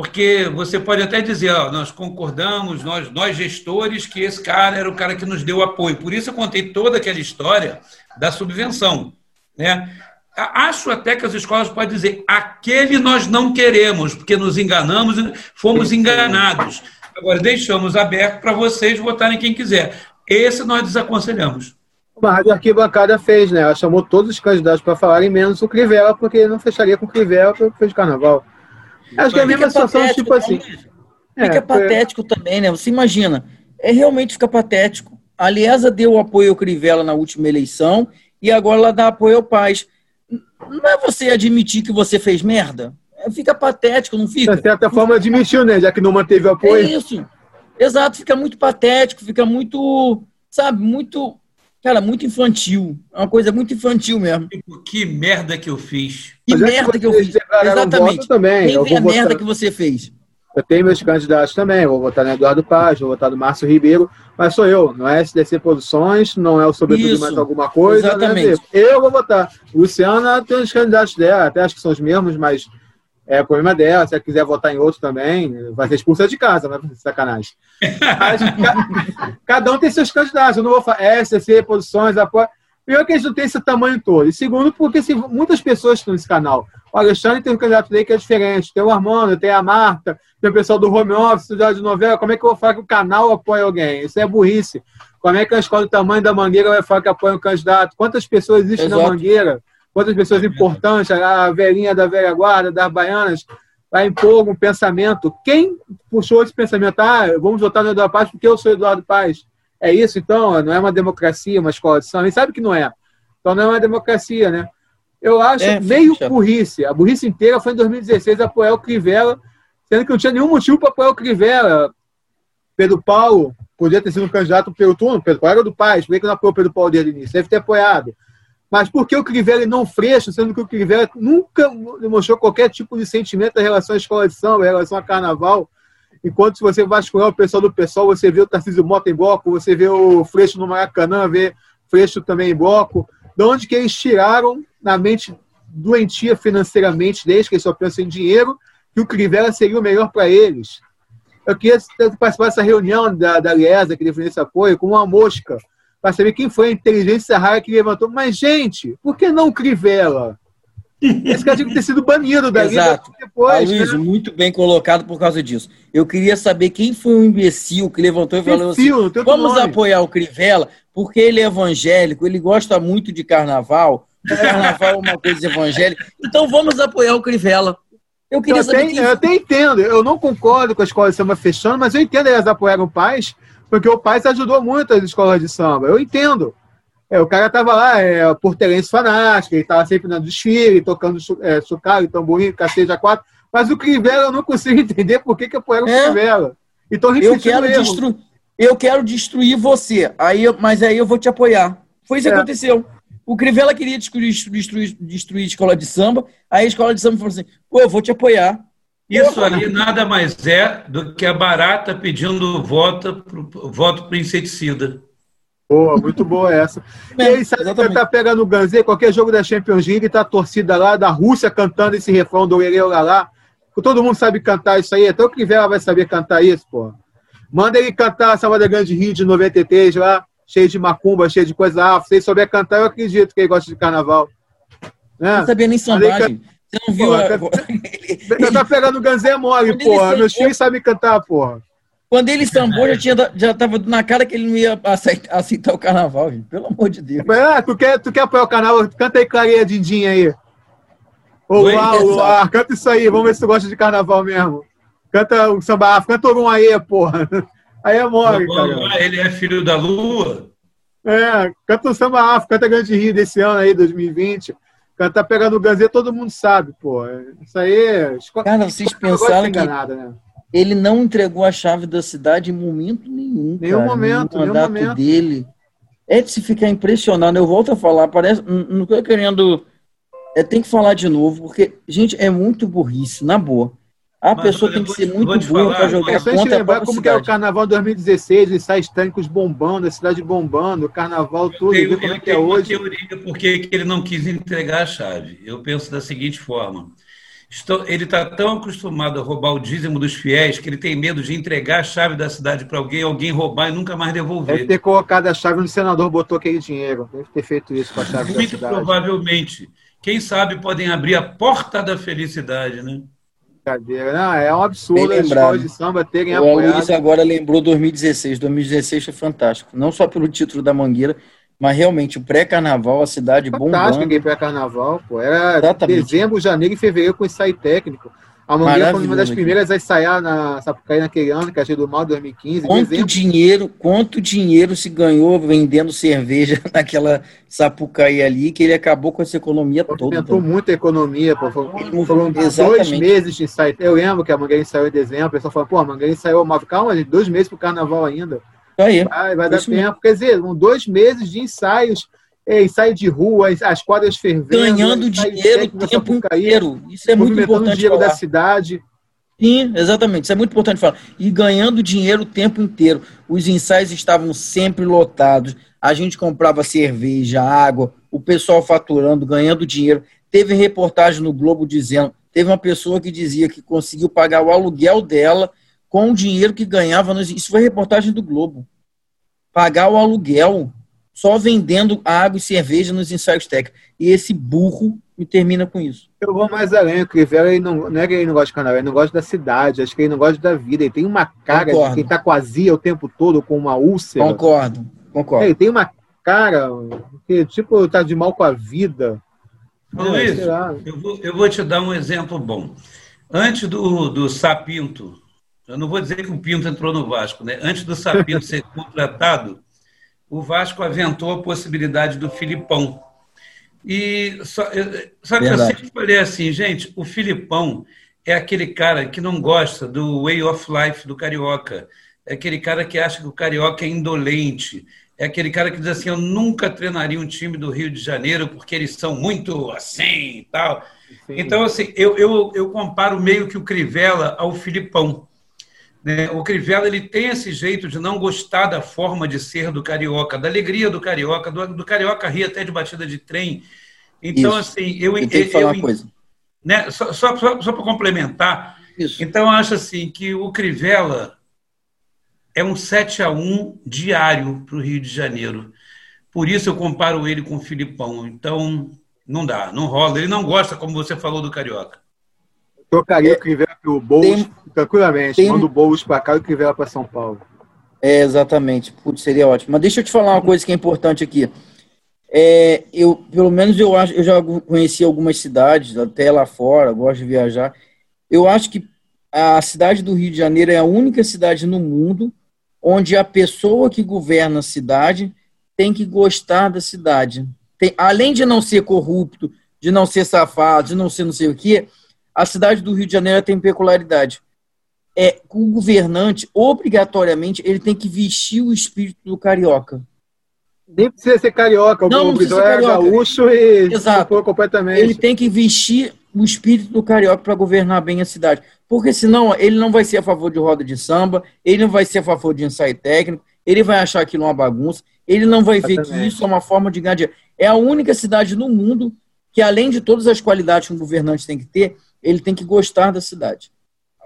porque você pode até dizer, ó, nós concordamos, nós, nós gestores, que esse cara era o cara que nos deu apoio. Por isso eu contei toda aquela história da subvenção. Né? Acho até que as escolas podem dizer, aquele nós não queremos, porque nos enganamos e fomos enganados. Agora, deixamos aberto para vocês votarem quem quiser. Esse nós desaconselhamos. Mas a arquibancada fez, né? Ela chamou todos os candidatos para falarem, menos o Crivella, porque não fecharia com o Crivella para o carnaval. Acho que é a mesma situação, tipo assim. Fica é, patético também, né? Você imagina, é realmente fica patético. A Aliesa deu apoio ao Crivella na última eleição e agora ela dá apoio ao Paz. Não é você admitir que você fez merda? É, fica patético, não fica? De certa forma admitiu, né? Já que não manteve apoio. É isso. Exato, fica muito patético, fica muito, sabe, muito Cara, muito infantil. É uma coisa muito infantil mesmo. Tipo, que merda que eu fiz. Que Mas merda é que, que, eu fiz. Exatamente. Também. Quem vê a votar... merda que você fez? Eu tenho meus candidatos também. Vou votar no Eduardo Paz, vou votar no Márcio Ribeiro. Mas sou eu. Não é SDC Produções, não é o Sobretudo Isso, mais alguma coisa. Exatamente. É eu vou votar. Luciana tem os candidatos dela, até acho que são os mesmos, mas É o problema dela. Se ela quiser votar em outro também, vai ser expulsa de casa, ser sacanagem. Mas, cada um tem seus candidatos. Eu não vou falar SC, posições, apoio. Primeiro que eles não têm esse tamanho todo. E segundo, porque assim, muitas pessoas estão nesse canal. O Alexandre tem um candidato dele que é diferente. Tem o Armando, tem a Marta, tem o pessoal do home office, de novela. Como é que eu vou falar que o canal apoia alguém? Isso é burrice. Como é que a escola do tamanho da Mangueira vai falar que apoia um candidato? Quantas pessoas existem Exato. na Mangueira? Quantas pessoas importantes? A velhinha da velha guarda, das baianas, vai impor um pensamento. Quem puxou esse pensamento? Ah, vamos votar no Eduardo Paz porque eu sou Eduardo Paz. É isso, então? Não é uma democracia, uma escola de samba? E sabe que não é. Então não é uma democracia, né? Eu acho é, meio ficha. burrice. A burrice inteira foi em 2016 apoiar o Crivella, sendo que não tinha nenhum motivo para apoiar o Crivella. Pedro Paulo podia ter sido um candidato pelo turno, Pedro Paulo era do Paz, por que não apoiou o Pedro Paulo desde o início? Deve ter apoiado. Mas por que o Crivella não Freixo, sendo que o Crivella nunca demonstrou qualquer tipo de sentimento em relação à escola de samba, em relação a carnaval? Enquanto se você vasculhar o pessoal do pessoal, você vê o Tarcísio Mota em bloco, você vê o Freixo no Maracanã, vê Freixo também em bloco. De onde que eles tiraram na mente doentia financeiramente, desde que eles só pensam em dinheiro, que o Crivella seria o melhor para eles. Eu queria participar dessa reunião da, da Liesa, que definiu esse apoio, com uma mosca, para saber quem foi a inteligência rara que levantou. Mas, gente, por que não o Crivella? Esse cara tinha que ter sido banido da Exato. depois. Aloysio, né? muito bem colocado por causa disso. Eu queria saber quem foi o imbecil que levantou e falou assim: vamos nome. apoiar o Crivella, porque ele é evangélico, ele gosta muito de carnaval, o carnaval é uma coisa evangélica. Então vamos apoiar o Crivella. Eu queria eu saber. Até, quem... Eu até entendo, eu não concordo com a escola de samba fechando, mas eu entendo eles apoiaram o Paz, porque o Paz ajudou muito as escolas de samba. Eu entendo. É, o cara tava lá, é, portelense fanático, ele tava sempre no desfile, tocando é, sucalho, tamborim, cacete a quatro. Mas o Crivella eu não consigo entender por que, que apoiaram é. o Crivella. Então, eu quero, eu quero destruir você, aí eu... mas aí eu vou te apoiar. Foi isso que é. aconteceu. O Crivella queria destruir, destruir, destruir a escola de samba, aí a escola de samba falou assim: pô, eu vou te apoiar. Isso ali nada mais é do que a barata pedindo voto para inseticida. Boa, muito boa essa. É, e aí, sabe que tá pegando o Ganzê, qualquer jogo da Champions League, tá a torcida lá da Rússia cantando esse refrão do Orelha lá. Todo mundo sabe cantar isso aí, até o Crivella vai saber cantar isso, pô. Manda ele cantar a Salvador Grande Rio de 93 lá cheio de macumba, cheio de coisa afro. Se ele souber cantar, eu acredito que ele gosta de carnaval. Né? Não sabia nem sambagem. Você não viu? Porra, a... tá pegando Ganzé mole, porra. Meus filhos sabem cantar, porra. Quando ele sambou, já, tinha, já tava na cara que ele não ia aceitar, aceitar o carnaval, gente. Pelo amor de Deus. Ah, tu quer, tu quer apoiar o carnaval? Canta aí Clareia Dindim aí. Olá, olá, canta isso aí. Vamos ver se tu gosta de carnaval mesmo. Canta o samba afro, canta um aí, porra. Aí é mole, cara. Ele é filho da lua? É, canta o samba afro, canta Grande Rio desse ano aí, 2020. Canta pegando o Ganzê, todo mundo sabe, pô. Isso aí é. Cara, vocês pensaram que né? ele não entregou a chave da cidade em momento nenhum. Nenhum cara, momento, no mandato nenhum momento. dele. É de se ficar impressionado. Eu volto a falar, parece. Não estou querendo. É, tem que falar de novo, porque, gente, é muito burrice, na boa. A Mas pessoa tem que ser muito boa para jogar é contra lembrar como que é o Carnaval 2016, os ensaios técnicos bombando, a cidade bombando, o Carnaval tudo, eu tenho, como é que é hoje. Eu tenho teoria porque ele não quis entregar a chave. Eu penso da seguinte forma. Estou, ele está tão acostumado a roubar o dízimo dos fiéis que ele tem medo de entregar a chave da cidade para alguém, alguém roubar e nunca mais devolver. Deve ter colocado a chave no senador, botou aquele dinheiro. Deve ter feito isso com a chave Muito provavelmente. Quem sabe podem abrir a porta da felicidade, né? Brincadeira. Não, é um absurdo as escolas de samba terem o apoiado. O Luiz agora lembrou 2016. 2016 foi fantástico. Não só pelo título da Mangueira, mas realmente o pré-carnaval, a cidade fantástico, bombando. Fantástico, pré-carnaval, pô. Era Exatamente. dezembro, janeiro e fevereiro com ensaio técnico. A Mangueira foi uma das primeiras a ensaiar na Sapucaí naquele ano, que achei do mal 2015. Quanto dezembro. dinheiro, quanto dinheiro se ganhou vendendo cerveja naquela Sapucaí ali, que ele acabou com essa economia toda. Aumentou muito a economia, pô. Foram, foram dois meses de ensaio. Eu lembro que a Mangueira ensaiou em dezembro, o pessoal falou, pô, a Mangueira ensaiou mal. Calma, gente, dois meses pro carnaval ainda. Aí, vai, vai dar tempo. Mesmo. Quer dizer, dois meses de ensaios é, ensaio de rua, as quadras fervendo. Ganhando dinheiro o tempo inteiro. Isso é muito importante. o dinheiro falar. da cidade. Sim, exatamente. Isso é muito importante falar. E ganhando dinheiro o tempo inteiro. Os ensaios estavam sempre lotados. A gente comprava cerveja, água, o pessoal faturando, ganhando dinheiro. Teve reportagem no Globo dizendo teve uma pessoa que dizia que conseguiu pagar o aluguel dela com o dinheiro que ganhava. Nos... Isso foi reportagem do Globo. Pagar o aluguel só vendendo água e cerveja nos ensaios técnicos. E esse burro me termina com isso. Eu vou mais além, o Crivella ele não, não é que ele não gosta de carnaval, ele não gosta da cidade, acho que ele não gosta da vida. Ele tem uma cara concordo. de quem tá com azia o tempo todo, com uma úlcera. Concordo, concordo. Ele tem uma cara que, tipo, tá de mal com a vida. Luiz, é, eu vou, eu vou te dar um exemplo bom. Antes do, do Sapinto, eu não vou dizer que o Pinto entrou no Vasco, né? Antes do Sapinto ser contratado, o Vasco aventou a possibilidade do Filipão. E só, só que eu sempre falei assim, gente, o Filipão é aquele cara que não gosta do way of life do carioca. É aquele cara que acha que o carioca é indolente. É aquele cara que diz assim: eu nunca treinaria um time do Rio de Janeiro porque eles são muito assim e tal. Sim. Então, assim, eu, eu, eu comparo meio que o Crivella ao Filipão. Né? O Crivella ele tem esse jeito de não gostar da forma de ser do carioca, da alegria do carioca, do, do carioca rir até de batida de trem. Então, Isso. assim, eu falar eu, uma coisa. Né? Só, só, só, só para complementar, Isso. então eu acho assim que o Crivella é um 7 a 1 diário para o Rio de Janeiro. Por isso eu comparo ele com o Filipão. Então, não dá, não rola. Ele não gosta, como você falou, do Carioca. Trocaria é, o Crivella pelo Boulos tem, tranquilamente. Tem... Manda o Boulos para cá e o Crivella para São Paulo. É, exatamente. Putz, seria ótimo. Mas deixa eu te falar uma coisa que é importante aqui. É, eu, pelo menos eu acho, eu já conheci algumas cidades, até lá fora, gosto de viajar. Eu acho que a cidade do Rio de Janeiro é a única cidade no mundo onde a pessoa que governa a cidade tem que gostar da cidade. Tem, além de não ser corrupto, de não ser safado, de não ser não sei o quê, a cidade do Rio de Janeiro tem peculiaridade. É, o governante, obrigatoriamente, ele tem que vestir o espírito do carioca. Nem precisa ser carioca, não, não precisa ser é gaúcho e Exato. completamente. Ele tem que vestir o espírito do carioca para governar bem a cidade. Porque senão ele não vai ser a favor de roda de samba, ele não vai ser a favor de ensaio técnico, ele vai achar aquilo uma bagunça, ele não vai ver que isso é uma forma de ganhar dinheiro. É a única cidade no mundo que, além de todas as qualidades que um governante tem que ter, ele tem que gostar da cidade.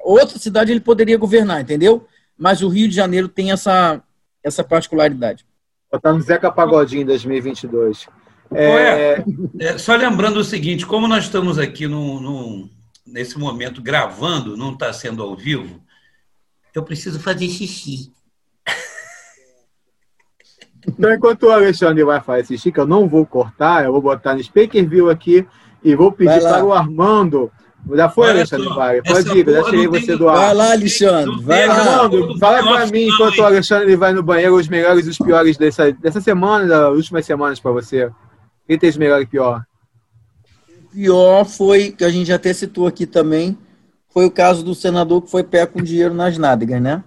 Outra cidade ele poderia governar, entendeu? Mas o Rio de Janeiro tem essa, essa particularidade. Botar no Zeca Pagodinho em 2022. É... É, só lembrando o seguinte, como nós estamos aqui no, no nesse momento gravando, não está sendo ao vivo, eu preciso fazer xixi. Então, enquanto o Alexandre vai fazer xixi, que eu não vou cortar, eu vou botar no Speaker View aqui e vou pedir para o Armando. Já foi, Olha Alexandre só, Vai? Pode ir, deixa aí você do ar. Vai lá, Alexandre. Vai lá. Armando, fala para mim, enquanto o Alexandre vai no banheiro, os melhores e os piores dessa, dessa semana, das últimas semanas para você. Quem tem os melhor e pior? pior foi, que a gente até citou aqui também, foi o caso do senador que foi pé com dinheiro nas nádegas, né?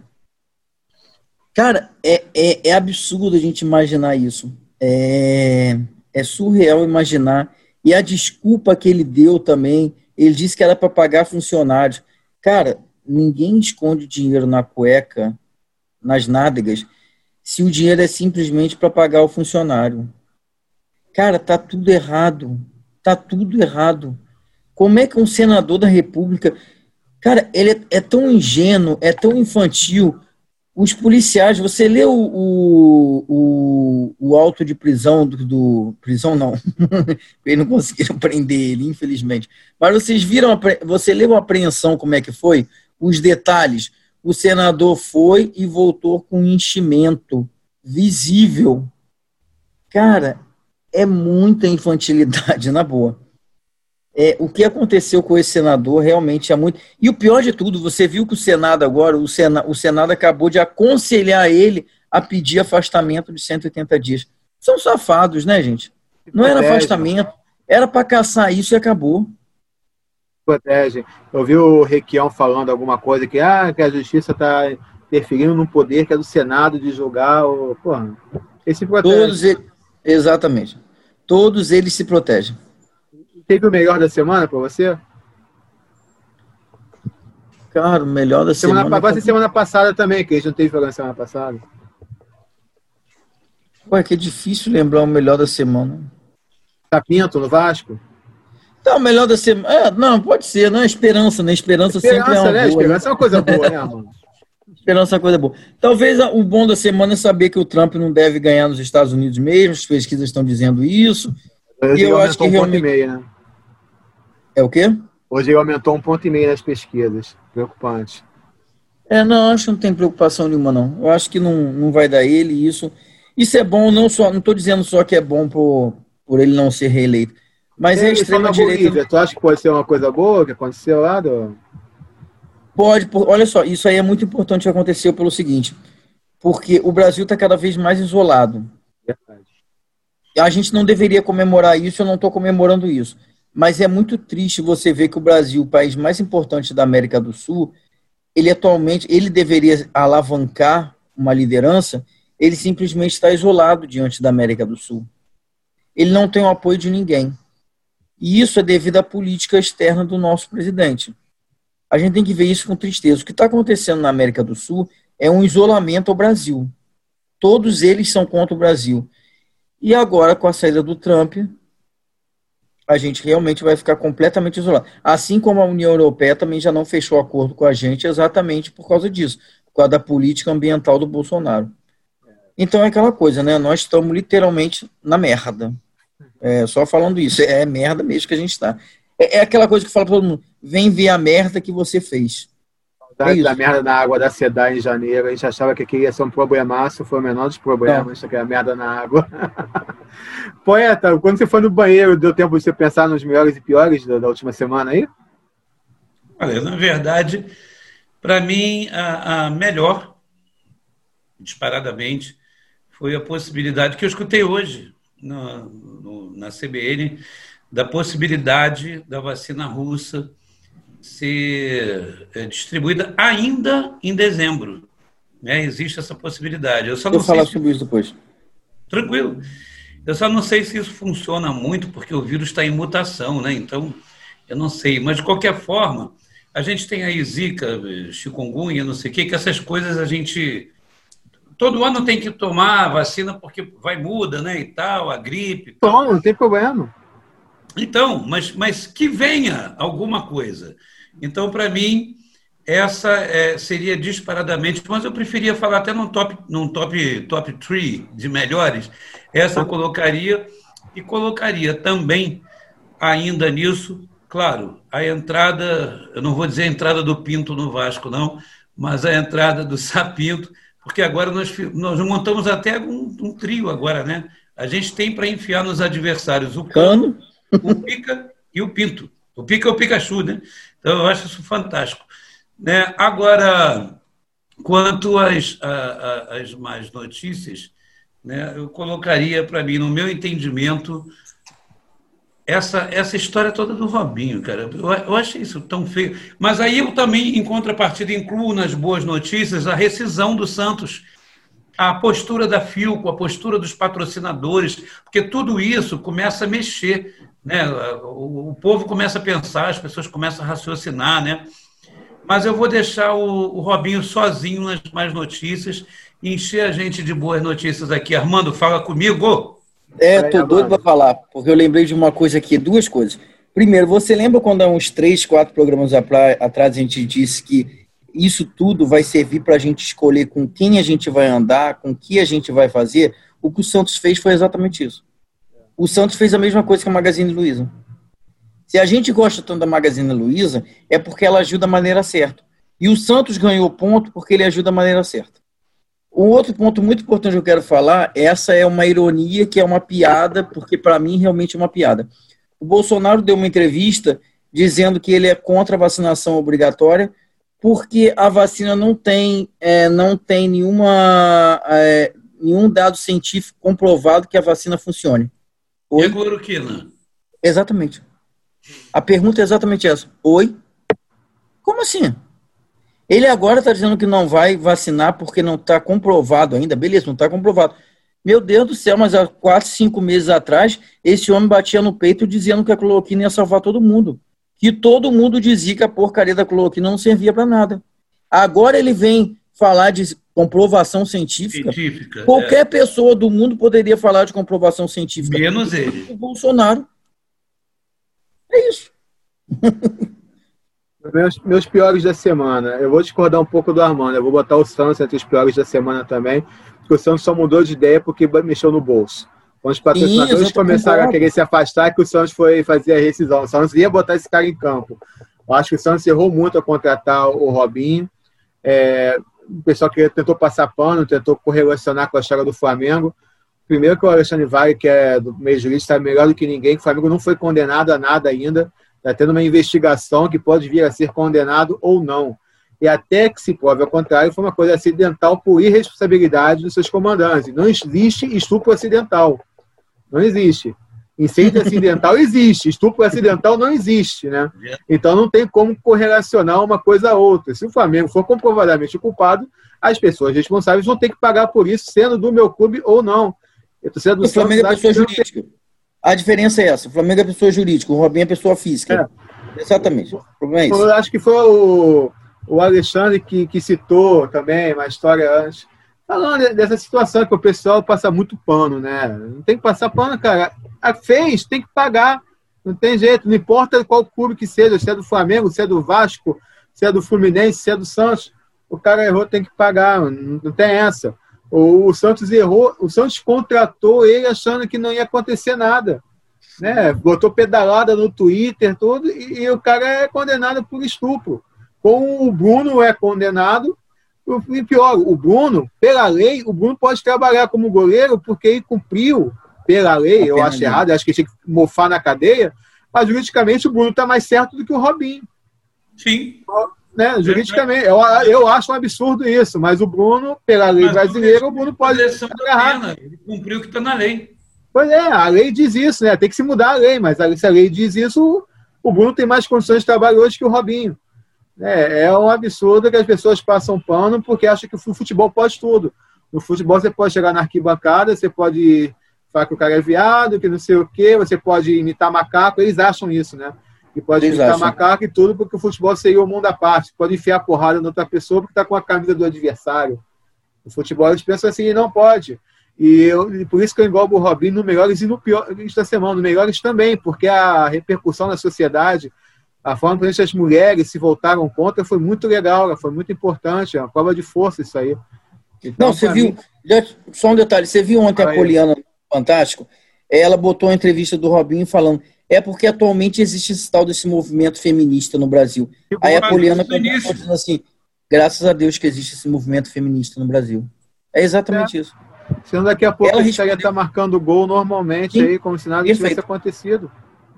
Cara, é, é, é absurdo a gente imaginar isso. É, é surreal imaginar. E a desculpa que ele deu também, ele disse que era para pagar funcionários. Cara, ninguém esconde dinheiro na cueca, nas nádegas, se o dinheiro é simplesmente para pagar o funcionário. Cara, tá tudo errado. Tá tudo errado. Como é que um senador da República. Cara, ele é, é tão ingênuo, é tão infantil. Os policiais, você lê o, o, o, auto de prisão do, do prisão não, eles não conseguiram prender ele, infelizmente. Mas vocês viram, você leu a apreensão como é que foi? Os detalhes. O senador foi e voltou com enchimento visível. Cara, é muita infantilidade, na boa. É, o que aconteceu com esse senador realmente é muito. E o pior de tudo, você viu que o Senado agora, o, Sena, o Senado acabou de aconselhar ele a pedir afastamento de 180 dias. São safados, né, gente? Não era afastamento, era para caçar isso e acabou. Protege. Eu vi o Requião falando alguma coisa que, ah, que a justiça está interferindo no poder que é do Senado de julgar. O... Porra, esse protege. Todos, Exatamente. Todos eles se protegem. Teve o melhor da semana para você? Cara, o melhor da semana. Semana, tá... semana passada também, que a gente não teve programa semana passada. Ué, que é difícil lembrar o melhor da semana. Tá Pinto no Vasco? Tá, melhor da semana. É, não, pode ser, não é esperança, né? Esperança, esperança sempre é uma né? boa. Esperança é uma coisa boa, né, mano? Esperança é uma coisa boa. Talvez o bom da semana é saber que o Trump não deve ganhar nos Estados Unidos mesmo, as pesquisas estão dizendo isso. Hoje e eu acho que um realmente... e meio, né? É o quê? Hoje ele aumentou um ponto e meio nas pesquisas. Preocupante. É, não, acho que não tem preocupação nenhuma, não. Eu acho que não, não vai dar ele isso. Isso é bom, não só, não estou dizendo só que é bom por, por ele não ser reeleito. Mas é, é extrema direita. Tu acha que pode ser uma coisa boa que aconteceu lá? Do... Pode, olha só, isso aí é muito importante que aconteceu pelo seguinte, porque o Brasil está cada vez mais isolado. Verdade. A gente não deveria comemorar isso, eu não estou comemorando isso. Mas é muito triste você ver que o Brasil, o país mais importante da América do Sul, ele atualmente, ele deveria alavancar uma liderança, ele simplesmente está isolado diante da América do Sul. Ele não tem o apoio de ninguém. E isso é devido à política externa do nosso presidente. A gente tem que ver isso com tristeza. O que está acontecendo na América do Sul é um isolamento ao Brasil. Todos eles são contra o Brasil. E agora, com a saída do Trump, a gente realmente vai ficar completamente isolado. Assim como a União Europeia também já não fechou acordo com a gente exatamente por causa disso, por causa da política ambiental do Bolsonaro. Então é aquela coisa, né? Nós estamos literalmente na merda. É, só falando isso, é merda mesmo que a gente está. É, é, aquela coisa que fala para todo mundo: vem ver a merda que você fez. É da merda na água da SEDA em janeiro, a gente achava que aqui ia ser um problemaço, foi o menor dos problemas, é. que a merda na água. Poeta, quando você foi no banheiro, deu tempo de você pensar nos melhores e piores da, da última semana aí? Olha, na verdade, para mim, a, a melhor, disparadamente, foi a possibilidade que eu escutei hoje na, no, na CBN da possibilidade da vacina russa ser é, distribuída ainda em dezembro. Né? Existe essa possibilidade. Eu só não Vou falar se... sobre isso depois. Tranquilo. Eu só não sei se isso funciona muito, porque o vírus está em mutação, né? Então, eu não sei. Mas, de qualquer forma, a gente tem aí zika, chikungunya, não sei o quê, que essas coisas a gente todo ano tem que tomar a vacina porque vai muda, né, e tal, a gripe. Toma, não tem problema. Então, mas, mas que venha alguma coisa. Então, para mim, essa é, seria disparadamente, mas eu preferia falar até num top, num top, top three de melhores. Essa eu colocaria e colocaria também ainda nisso, claro, a entrada, eu não vou dizer a entrada do Pinto no Vasco, não, mas a entrada do Sapinto porque agora nós, nós montamos até um, um trio agora, né? A gente tem para enfiar nos adversários o cano, o pica e o pinto. O pica é o Pikachu, né? Então eu acho isso fantástico. Né? Agora, quanto às, às mais notícias, né, eu colocaria para mim, no meu entendimento, essa, essa história toda do Robinho, cara. Eu, eu achei isso tão feio. Mas aí eu também, em contrapartida, incluo nas boas notícias a rescisão do Santos, a postura da Filco, a postura dos patrocinadores, porque tudo isso começa a mexer. Né? O, o povo começa a pensar, as pessoas começam a raciocinar, né? Mas eu vou deixar o, o Robinho sozinho nas mais notícias e encher a gente de boas notícias aqui. Armando, fala comigo! É, tô doido para falar, porque eu lembrei de uma coisa aqui, duas coisas. Primeiro, você lembra quando há uns três, quatro programas atrás a gente disse que isso tudo vai servir para a gente escolher com quem a gente vai andar, com que a gente vai fazer? O que o Santos fez foi exatamente isso. O Santos fez a mesma coisa que a Magazine Luiza. Se a gente gosta tanto da Magazine Luiza, é porque ela ajuda da maneira certa. E o Santos ganhou ponto porque ele ajuda da maneira certa. Um outro ponto muito importante que eu quero falar, essa é uma ironia que é uma piada, porque para mim realmente é uma piada. O Bolsonaro deu uma entrevista dizendo que ele é contra a vacinação obrigatória, porque a vacina não tem, é, não tem nenhuma, é, nenhum dado científico comprovado que a vacina funcione. Oi? E a cloroquina? Exatamente. A pergunta é exatamente essa. Oi? Como assim? Ele agora está dizendo que não vai vacinar porque não está comprovado ainda. Beleza, não está comprovado. Meu Deus do céu, mas há quatro, cinco meses atrás, esse homem batia no peito dizendo que a cloroquina ia salvar todo mundo. Que todo mundo dizia que a porcaria da cloroquina não servia para nada. Agora ele vem falar de comprovação científica. científica Qualquer é. pessoa do mundo poderia falar de comprovação científica. Menos ele. O Bolsonaro. É isso. Meus, meus piores da semana. Eu vou discordar um pouco do Armando. Eu vou botar o Santos entre os piores da semana também. Porque o Santos só mudou de ideia porque mexeu no bolso. Quando os patrocinadores começaram a querer se afastar, que o Santos foi fazer a rescisão. O Santos ia botar esse cara em campo. Eu acho que o Santos errou muito a contratar o Robinho. É, o pessoal que tentou passar pano, tentou correlacionar com a história do Flamengo. Primeiro que o Alexandre Vale, que é do meio jurídico, está melhor do que ninguém, que o Flamengo não foi condenado a nada ainda. Está tendo uma investigação que pode vir a ser condenado ou não. E até que se prove ao contrário, foi uma coisa acidental por irresponsabilidade dos seus comandantes. Não existe estupro acidental. Não existe. Incêndio acidental existe, estupro acidental não existe, né? Então não tem como correlacionar uma coisa a outra. Se o Flamengo for comprovadamente culpado, as pessoas responsáveis vão ter que pagar por isso, sendo do meu clube ou não. o Flamengo é pessoa jurídica. A diferença é essa: o Flamengo é pessoa jurídica, o Robinho é pessoa física. É. Exatamente. O problema é isso. Eu acho que foi o, o Alexandre que, que citou também uma história antes falando dessa situação que o pessoal passa muito pano, né? Não tem que passar pano, cara. A fez, tem que pagar. Não tem jeito, não importa qual clube que seja, se é do Flamengo, se é do Vasco, se é do Fluminense, se é do Santos. O cara errou, tem que pagar, não tem essa. O, Santos errou, o Santos contratou ele achando que não ia acontecer nada. Né? Botou pedalada no Twitter, tudo, e, e o cara é condenado por estupro. Como o Bruno é condenado e pior, o Bruno, pela lei, o Bruno pode trabalhar como goleiro porque ele cumpriu, pela lei, eu acho errado, acho que tinha que mofar na cadeia, mas juridicamente o Bruno está mais certo do que o Robinho. Sim. Né, juridicamente, eu, eu acho um absurdo isso, mas o Bruno, pela lei mas brasileira, o Bruno pode agarrar. Ele cumpriu o que está na lei. Pois é, a lei diz isso, né? Tem que se mudar a lei, mas se a lei diz isso, o Bruno tem mais condições de trabalho hoje que o Robinho. É, é um absurdo que as pessoas passam pano porque acham que o futebol pode tudo. No futebol você pode chegar na arquibancada, você pode falar que o cara é viado, que não sei o quê, você pode imitar macaco, eles acham isso, né? Que pode eles imitar acham. macaco e tudo, porque o futebol seria o mundo à parte. Pode enfiar porrada na outra pessoa porque está com a camisa do adversário. O futebol eles pensam assim, não pode. E, eu, e por isso que eu englobo o Robinho no melhores e no pior da semana, no melhores também, porque a repercussão na sociedade a forma como as mulheres se voltaram contra foi muito legal, foi muito importante, é uma prova de força isso aí. Então, Não, você viu, mim... só um detalhe, você viu ontem a Poliana Fantástico? Ela botou uma entrevista do Robinho falando, é porque atualmente existe esse tal desse movimento feminista no Brasil. Aí a Poliana dizendo assim, graças a Deus que existe esse movimento feminista no Brasil. É exatamente é. isso. Senão daqui a pouco ela a gente respondeu... estar marcando gol normalmente Sim. aí, como se nada tivesse acontecido,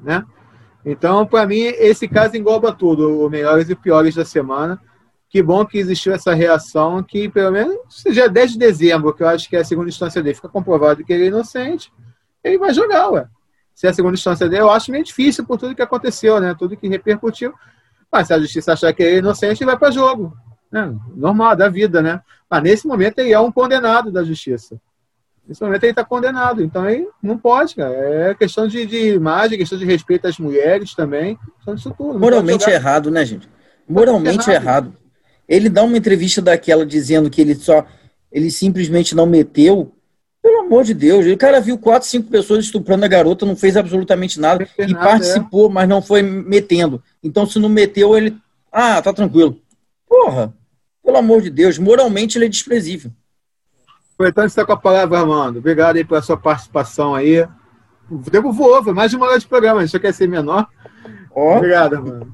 né? Então, para mim, esse caso engloba tudo, o melhores e piores da semana. Que bom que existiu essa reação, que pelo menos seja 10 de dezembro, que eu acho que é a segunda instância dele, fica comprovado que ele é inocente, ele vai jogar, ué. Se é a segunda instância dele, eu acho meio difícil por tudo que aconteceu, né? Tudo que repercutiu. Mas se a justiça achar que ele é inocente, ele vai para jogo. Né? Normal, da vida, né? Mas nesse momento ele é um condenado da justiça. Nesse momento ele está condenado. Então ele não pode, cara. É questão de, de imagem, questão de respeito às mulheres também. Questão disso tudo. Moralmente é errado, né, gente? Moralmente é errado. Ele dá uma entrevista daquela dizendo que ele só. Ele simplesmente não meteu. Pelo amor de Deus, o cara viu quatro, cinco pessoas estuprando a garota, não fez absolutamente nada e nada, participou, é. mas não foi metendo. Então, se não meteu, ele. Ah, tá tranquilo. Porra, pelo amor de Deus, moralmente ele é desprezível. Então, está com a palavra, Armando. Obrigado aí pela sua participação aí. O tempo voou, foi mais de uma hora de programa. Isso quer ser menor. Oh. Obrigado, Armando.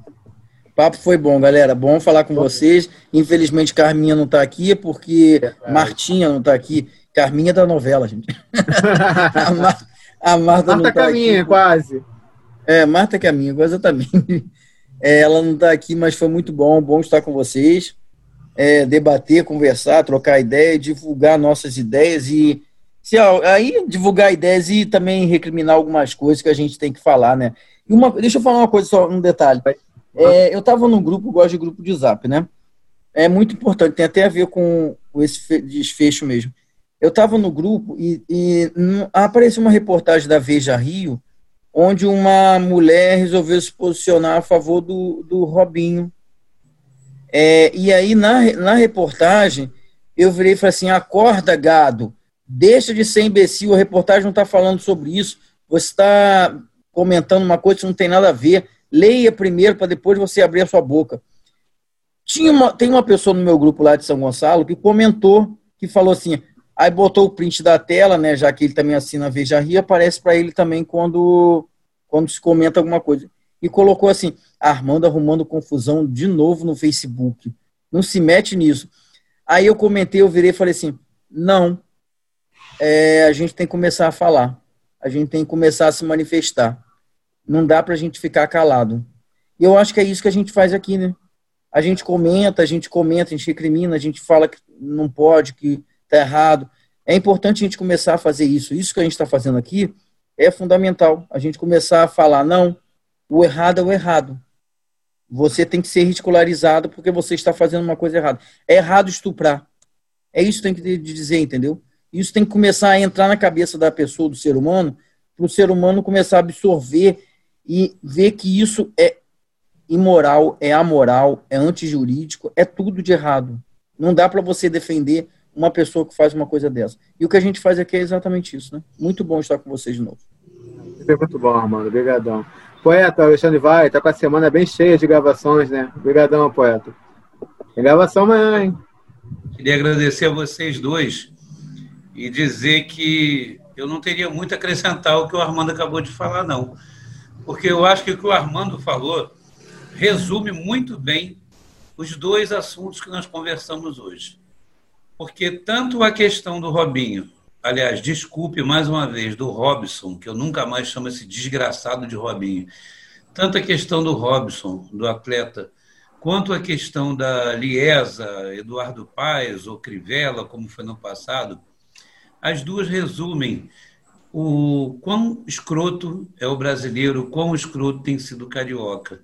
O papo foi bom, galera. Bom falar com bom. vocês. Infelizmente, Carminha não está aqui, porque é, Martinha não está aqui. Carminha da novela, gente. a, Mar... a Marta, Marta não tá Caminha, aqui. quase. É, Marta Caminha, exatamente. É, ela não está aqui, mas foi muito bom. Bom estar com vocês é, debater, conversar, trocar ideia, divulgar nossas ideias e se, aí divulgar ideias e também recriminar algumas coisas que a gente tem que falar, né? E uma, deixa eu falar uma coisa só, um detalhe. É, eu estava num grupo, gosto de grupo de zap, né? É muito importante, tem até a ver com, esse desfecho mesmo. Eu estava no grupo e, e apareceu uma reportagem da Veja Rio, onde uma mulher resolveu se posicionar a favor do, do Robinho, é, e aí, na, na reportagem, eu virei e falei assim: acorda, gado, deixa de ser imbecil, a reportagem não está falando sobre isso, você está comentando uma coisa que não tem nada a ver. Leia primeiro para depois você abrir a sua boca. Tinha uma, tem uma pessoa no meu grupo lá de São Gonçalo que comentou, que falou assim, aí botou o print da tela, né, já que ele também assina Veja Rio, aparece para ele também quando, quando se comenta alguma coisa. E colocou assim, Armando arrumando confusão de novo no Facebook. Não se mete nisso. Aí eu comentei, eu virei e falei assim, não, é, a gente tem que começar a falar. A gente tem que começar a se manifestar. Não dá para a gente ficar calado. E eu acho que é isso que a gente faz aqui, né? A gente comenta, a gente comenta, a gente recrimina, a gente fala que não pode, que está errado. É importante a gente começar a fazer isso. Isso que a gente está fazendo aqui é fundamental. A gente começar a falar, não, o errado é o errado. Você tem que ser ridicularizado porque você está fazendo uma coisa errada. É errado estuprar. É isso que tem que dizer, entendeu? Isso tem que começar a entrar na cabeça da pessoa, do ser humano, para o ser humano começar a absorver e ver que isso é imoral, é amoral, é antijurídico, é tudo de errado. Não dá para você defender uma pessoa que faz uma coisa dessa. E o que a gente faz aqui é exatamente isso, né? Muito bom estar com vocês de novo. Muito bom, Armando. Obrigadão. Poeta, Alexandre vai, tá com a semana bem cheia de gravações, né? Obrigadão, poeta. Tem gravação amanhã, hein? Queria agradecer a vocês dois e dizer que eu não teria muito a acrescentar o que o Armando acabou de falar, não. Porque eu acho que o que o Armando falou resume muito bem os dois assuntos que nós conversamos hoje. Porque tanto a questão do Robinho, aliás, desculpe mais uma vez, do Robson, que eu nunca mais chamo esse desgraçado de Robinho, tanto a questão do Robson, do atleta, quanto a questão da Liesa, Eduardo Paes ou Crivella, como foi no passado, as duas resumem o quão escroto é o brasileiro, quão escroto tem sido o carioca.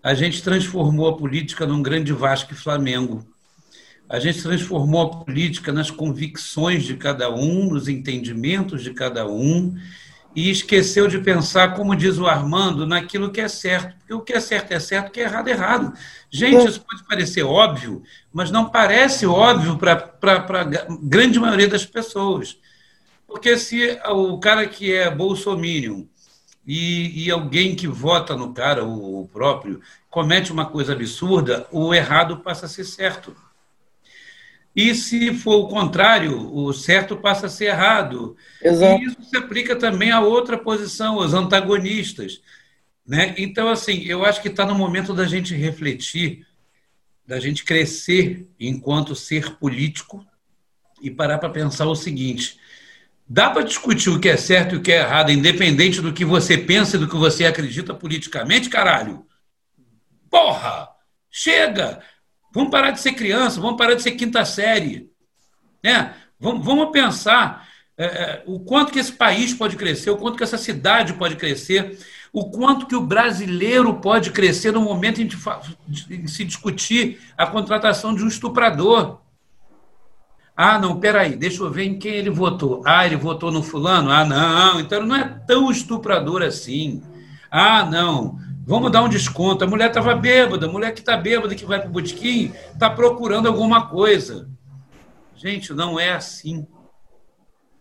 A gente transformou a política num grande Vasco e Flamengo. A gente transformou a política nas convicções de cada um, nos entendimentos de cada um, e esqueceu de pensar, como diz o Armando, naquilo que é certo. Porque o que é certo é certo, o que é errado é errado. Gente, isso pode parecer óbvio, mas não parece óbvio para a grande maioria das pessoas. Porque se o cara que é bolsominion e, e alguém que vota no cara, o, o próprio, comete uma coisa absurda, o errado passa a ser certo. E se for o contrário, o certo passa a ser errado. Exato. E isso se aplica também a outra posição, os antagonistas. Né? Então, assim, eu acho que está no momento da gente refletir, da gente crescer enquanto ser político e parar para pensar o seguinte: Dá para discutir o que é certo e o que é errado, independente do que você pensa e do que você acredita politicamente, caralho? Porra! Chega! Vamos parar de ser criança, vamos parar de ser quinta série. Né? Vamos, vamos pensar é, é, o quanto que esse país pode crescer, o quanto que essa cidade pode crescer, o quanto que o brasileiro pode crescer no momento em, em se discutir a contratação de um estuprador. Ah, não, peraí, deixa eu ver em quem ele votou. Ah, ele votou no fulano? Ah, não, então ele não é tão estuprador assim. Ah, não, vamos dar um desconto. A mulher estava bêbada, a mulher que está bêbada, que vai para o botequim, está procurando alguma coisa. Gente, não é assim.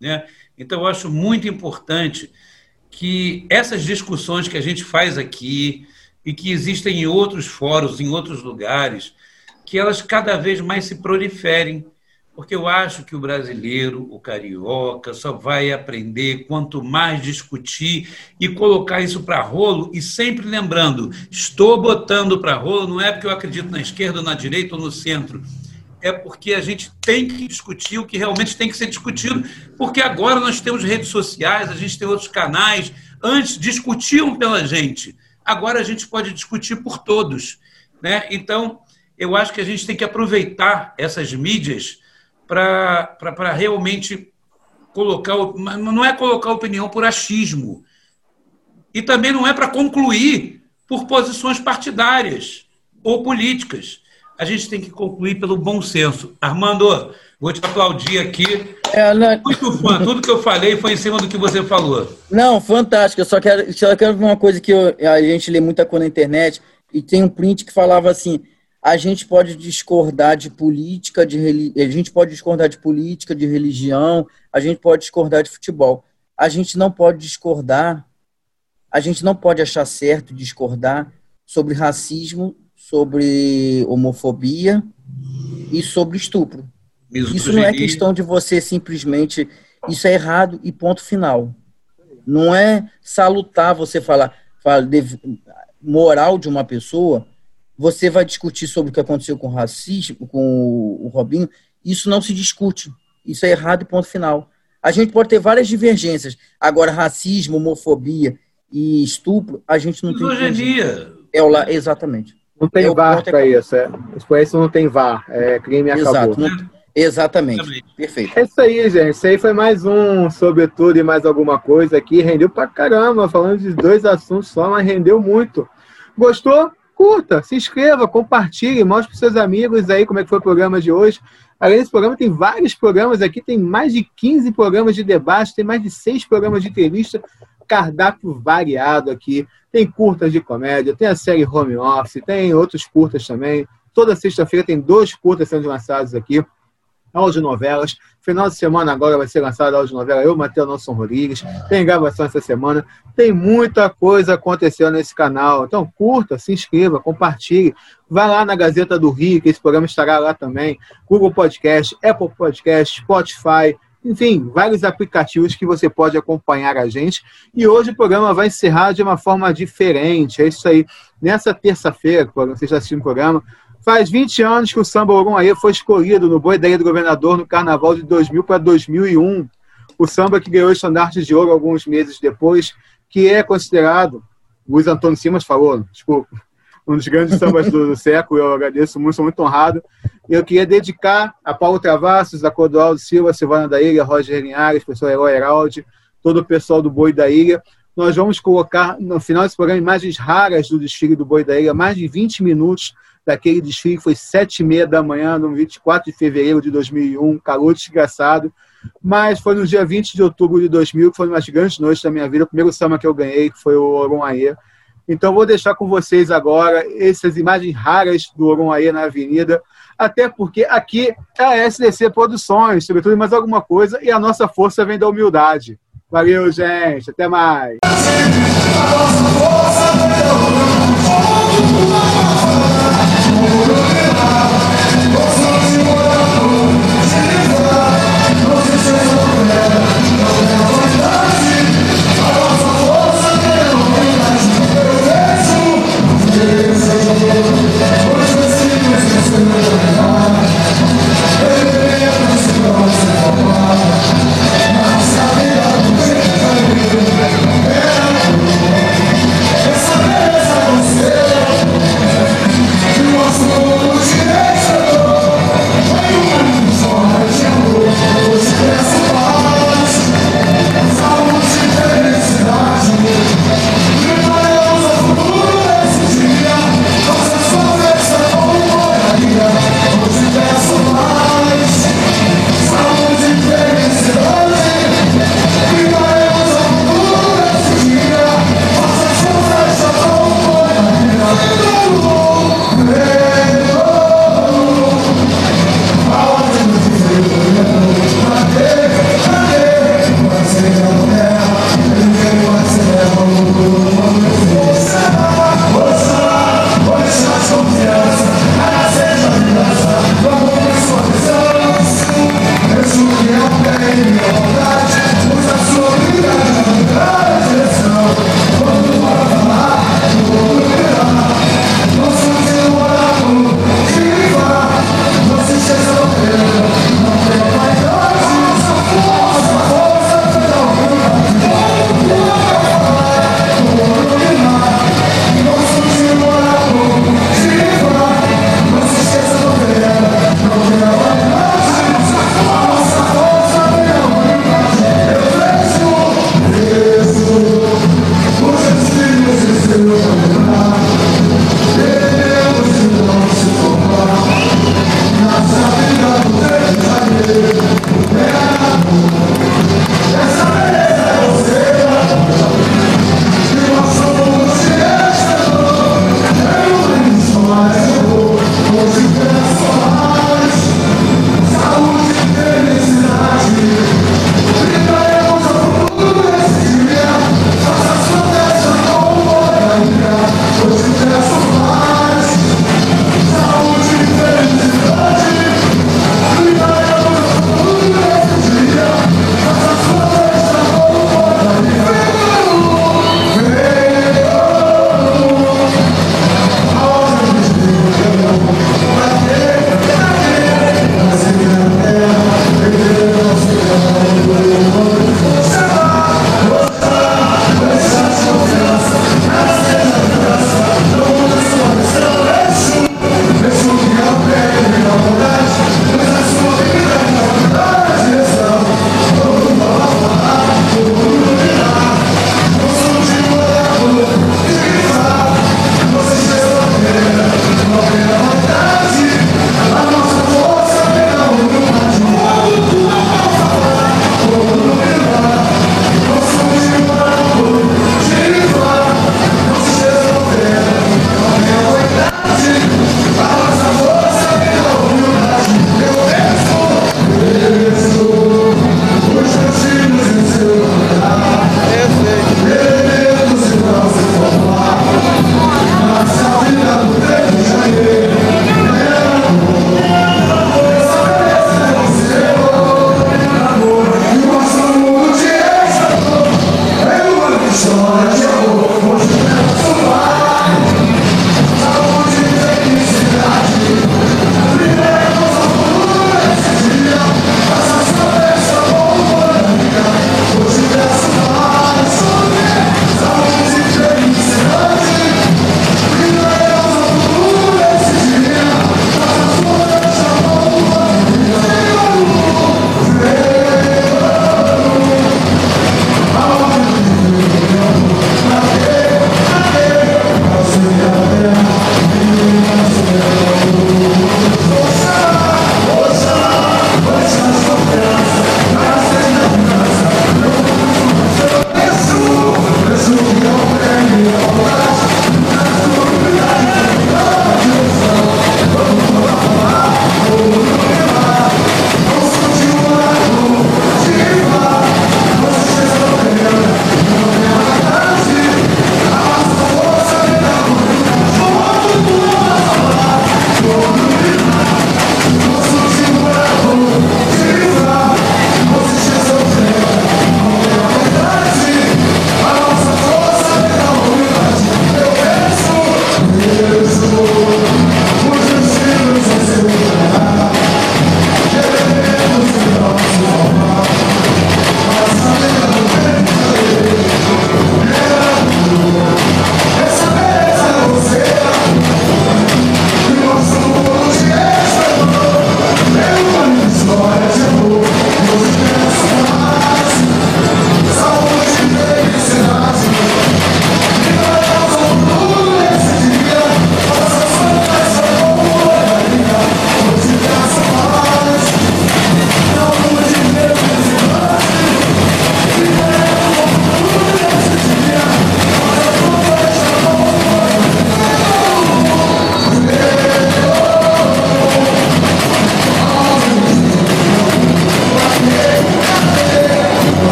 Né? Então, eu acho muito importante que essas discussões que a gente faz aqui e que existem em outros fóruns, em outros lugares, que elas cada vez mais se proliferem porque eu acho que o brasileiro, o carioca, só vai aprender quanto mais discutir e colocar isso para rolo, e sempre lembrando: estou botando para rolo, não é porque eu acredito na esquerda, na direita ou no centro. É porque a gente tem que discutir o que realmente tem que ser discutido, porque agora nós temos redes sociais, a gente tem outros canais. Antes discutiam pela gente, agora a gente pode discutir por todos. Né? Então, eu acho que a gente tem que aproveitar essas mídias para realmente colocar. Não é colocar opinião por achismo. E também não é para concluir por posições partidárias ou políticas. A gente tem que concluir pelo bom senso. Armando, vou te aplaudir aqui. É, não... Muito fã. Tudo que eu falei foi em cima do que você falou. Não, fantástico. Eu só quero, só quero uma coisa que eu, a gente lê muita coisa na internet e tem um print que falava assim: a gente pode discordar de política, de a gente pode discordar de política, de religião, a gente pode discordar de futebol. A gente não pode discordar a gente não pode achar certo discordar sobre racismo, sobre homofobia e sobre estupro. Isso não é questão de você simplesmente. Isso é errado e ponto final. Não é salutar você falar, falar de, moral de uma pessoa. Você vai discutir sobre o que aconteceu com o racismo, com o Robinho. Isso não se discute. Isso é errado e ponto final. A gente pode ter várias divergências. Agora, racismo, homofobia e estupro, a gente não Misoginia. tem. É o lá, exatamente. Não tem é VAR para isso. É. Isso não tem VAR. É crime Exato, acabou. Não, exatamente. Perfeito. É isso aí, gente. Isso aí foi mais um sobre tudo e mais alguma coisa aqui. Rendeu pra caramba, falando de dois assuntos só, mas rendeu muito. Gostou? Curta, se inscreva, compartilhe, mostre para seus amigos aí como é que foi o programa de hoje. Além desse programa, tem vários programas aqui, tem mais de 15 programas de debate, tem mais de seis programas de entrevista, cardápio variado aqui. Tem curtas de comédia, tem a série Home Office, tem outros curtas também. Toda sexta-feira tem dois curtas sendo lançados aqui audionovelas. Final de semana agora vai ser lançada a audionovela Eu, Matheus Nelson Rodrigues. Tem gravação essa semana. Tem muita coisa acontecendo nesse canal. Então curta, se inscreva, compartilhe. Vai lá na Gazeta do Rio, que esse programa estará lá também. Google Podcast, Apple Podcast, Spotify. Enfim, vários aplicativos que você pode acompanhar a gente. E hoje o programa vai encerrar de uma forma diferente. É isso aí. Nessa terça-feira, quando você está assistindo o programa, Faz 20 anos que o samba Orumaê foi escolhido no Boi Ideia do Governador no Carnaval de 2000 para 2001. O samba que ganhou o estandarte de ouro alguns meses depois, que é considerado, Luiz Antônio Simas falou, desculpa, um dos grandes sambas do, do século, eu agradeço muito, sou muito honrado. Eu queria dedicar a Paulo Travassos, a Clodoaldo Silva, Silvana da Ilha, Roger Linhares, professor Herói Heraldi, todo o pessoal do Boi da Ilha. Nós vamos colocar no final desse programa imagens raras do desfile do Boi da Ilha, mais de 20 minutos daquele desfile que foi sete e meia da manhã, no 24 de fevereiro de 2001, calor desgraçado, mas foi no dia 20 de outubro de 2000, que foi uma das grandes noites da minha vida, o primeiro samba que eu ganhei, que foi o Orumaê. Então vou deixar com vocês agora essas imagens raras do Orumaê na avenida, até porque aqui é a SDC Produções, sobretudo mais alguma coisa, e a nossa força vem da humildade. Valeu, gente. Até mais. Nosso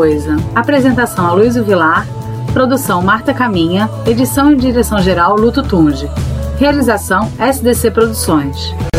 coisa. Apresentação a Luiz Vilar, produção Marta Caminha, edição e direção geral Luto Tunge. Realização SDC Produções.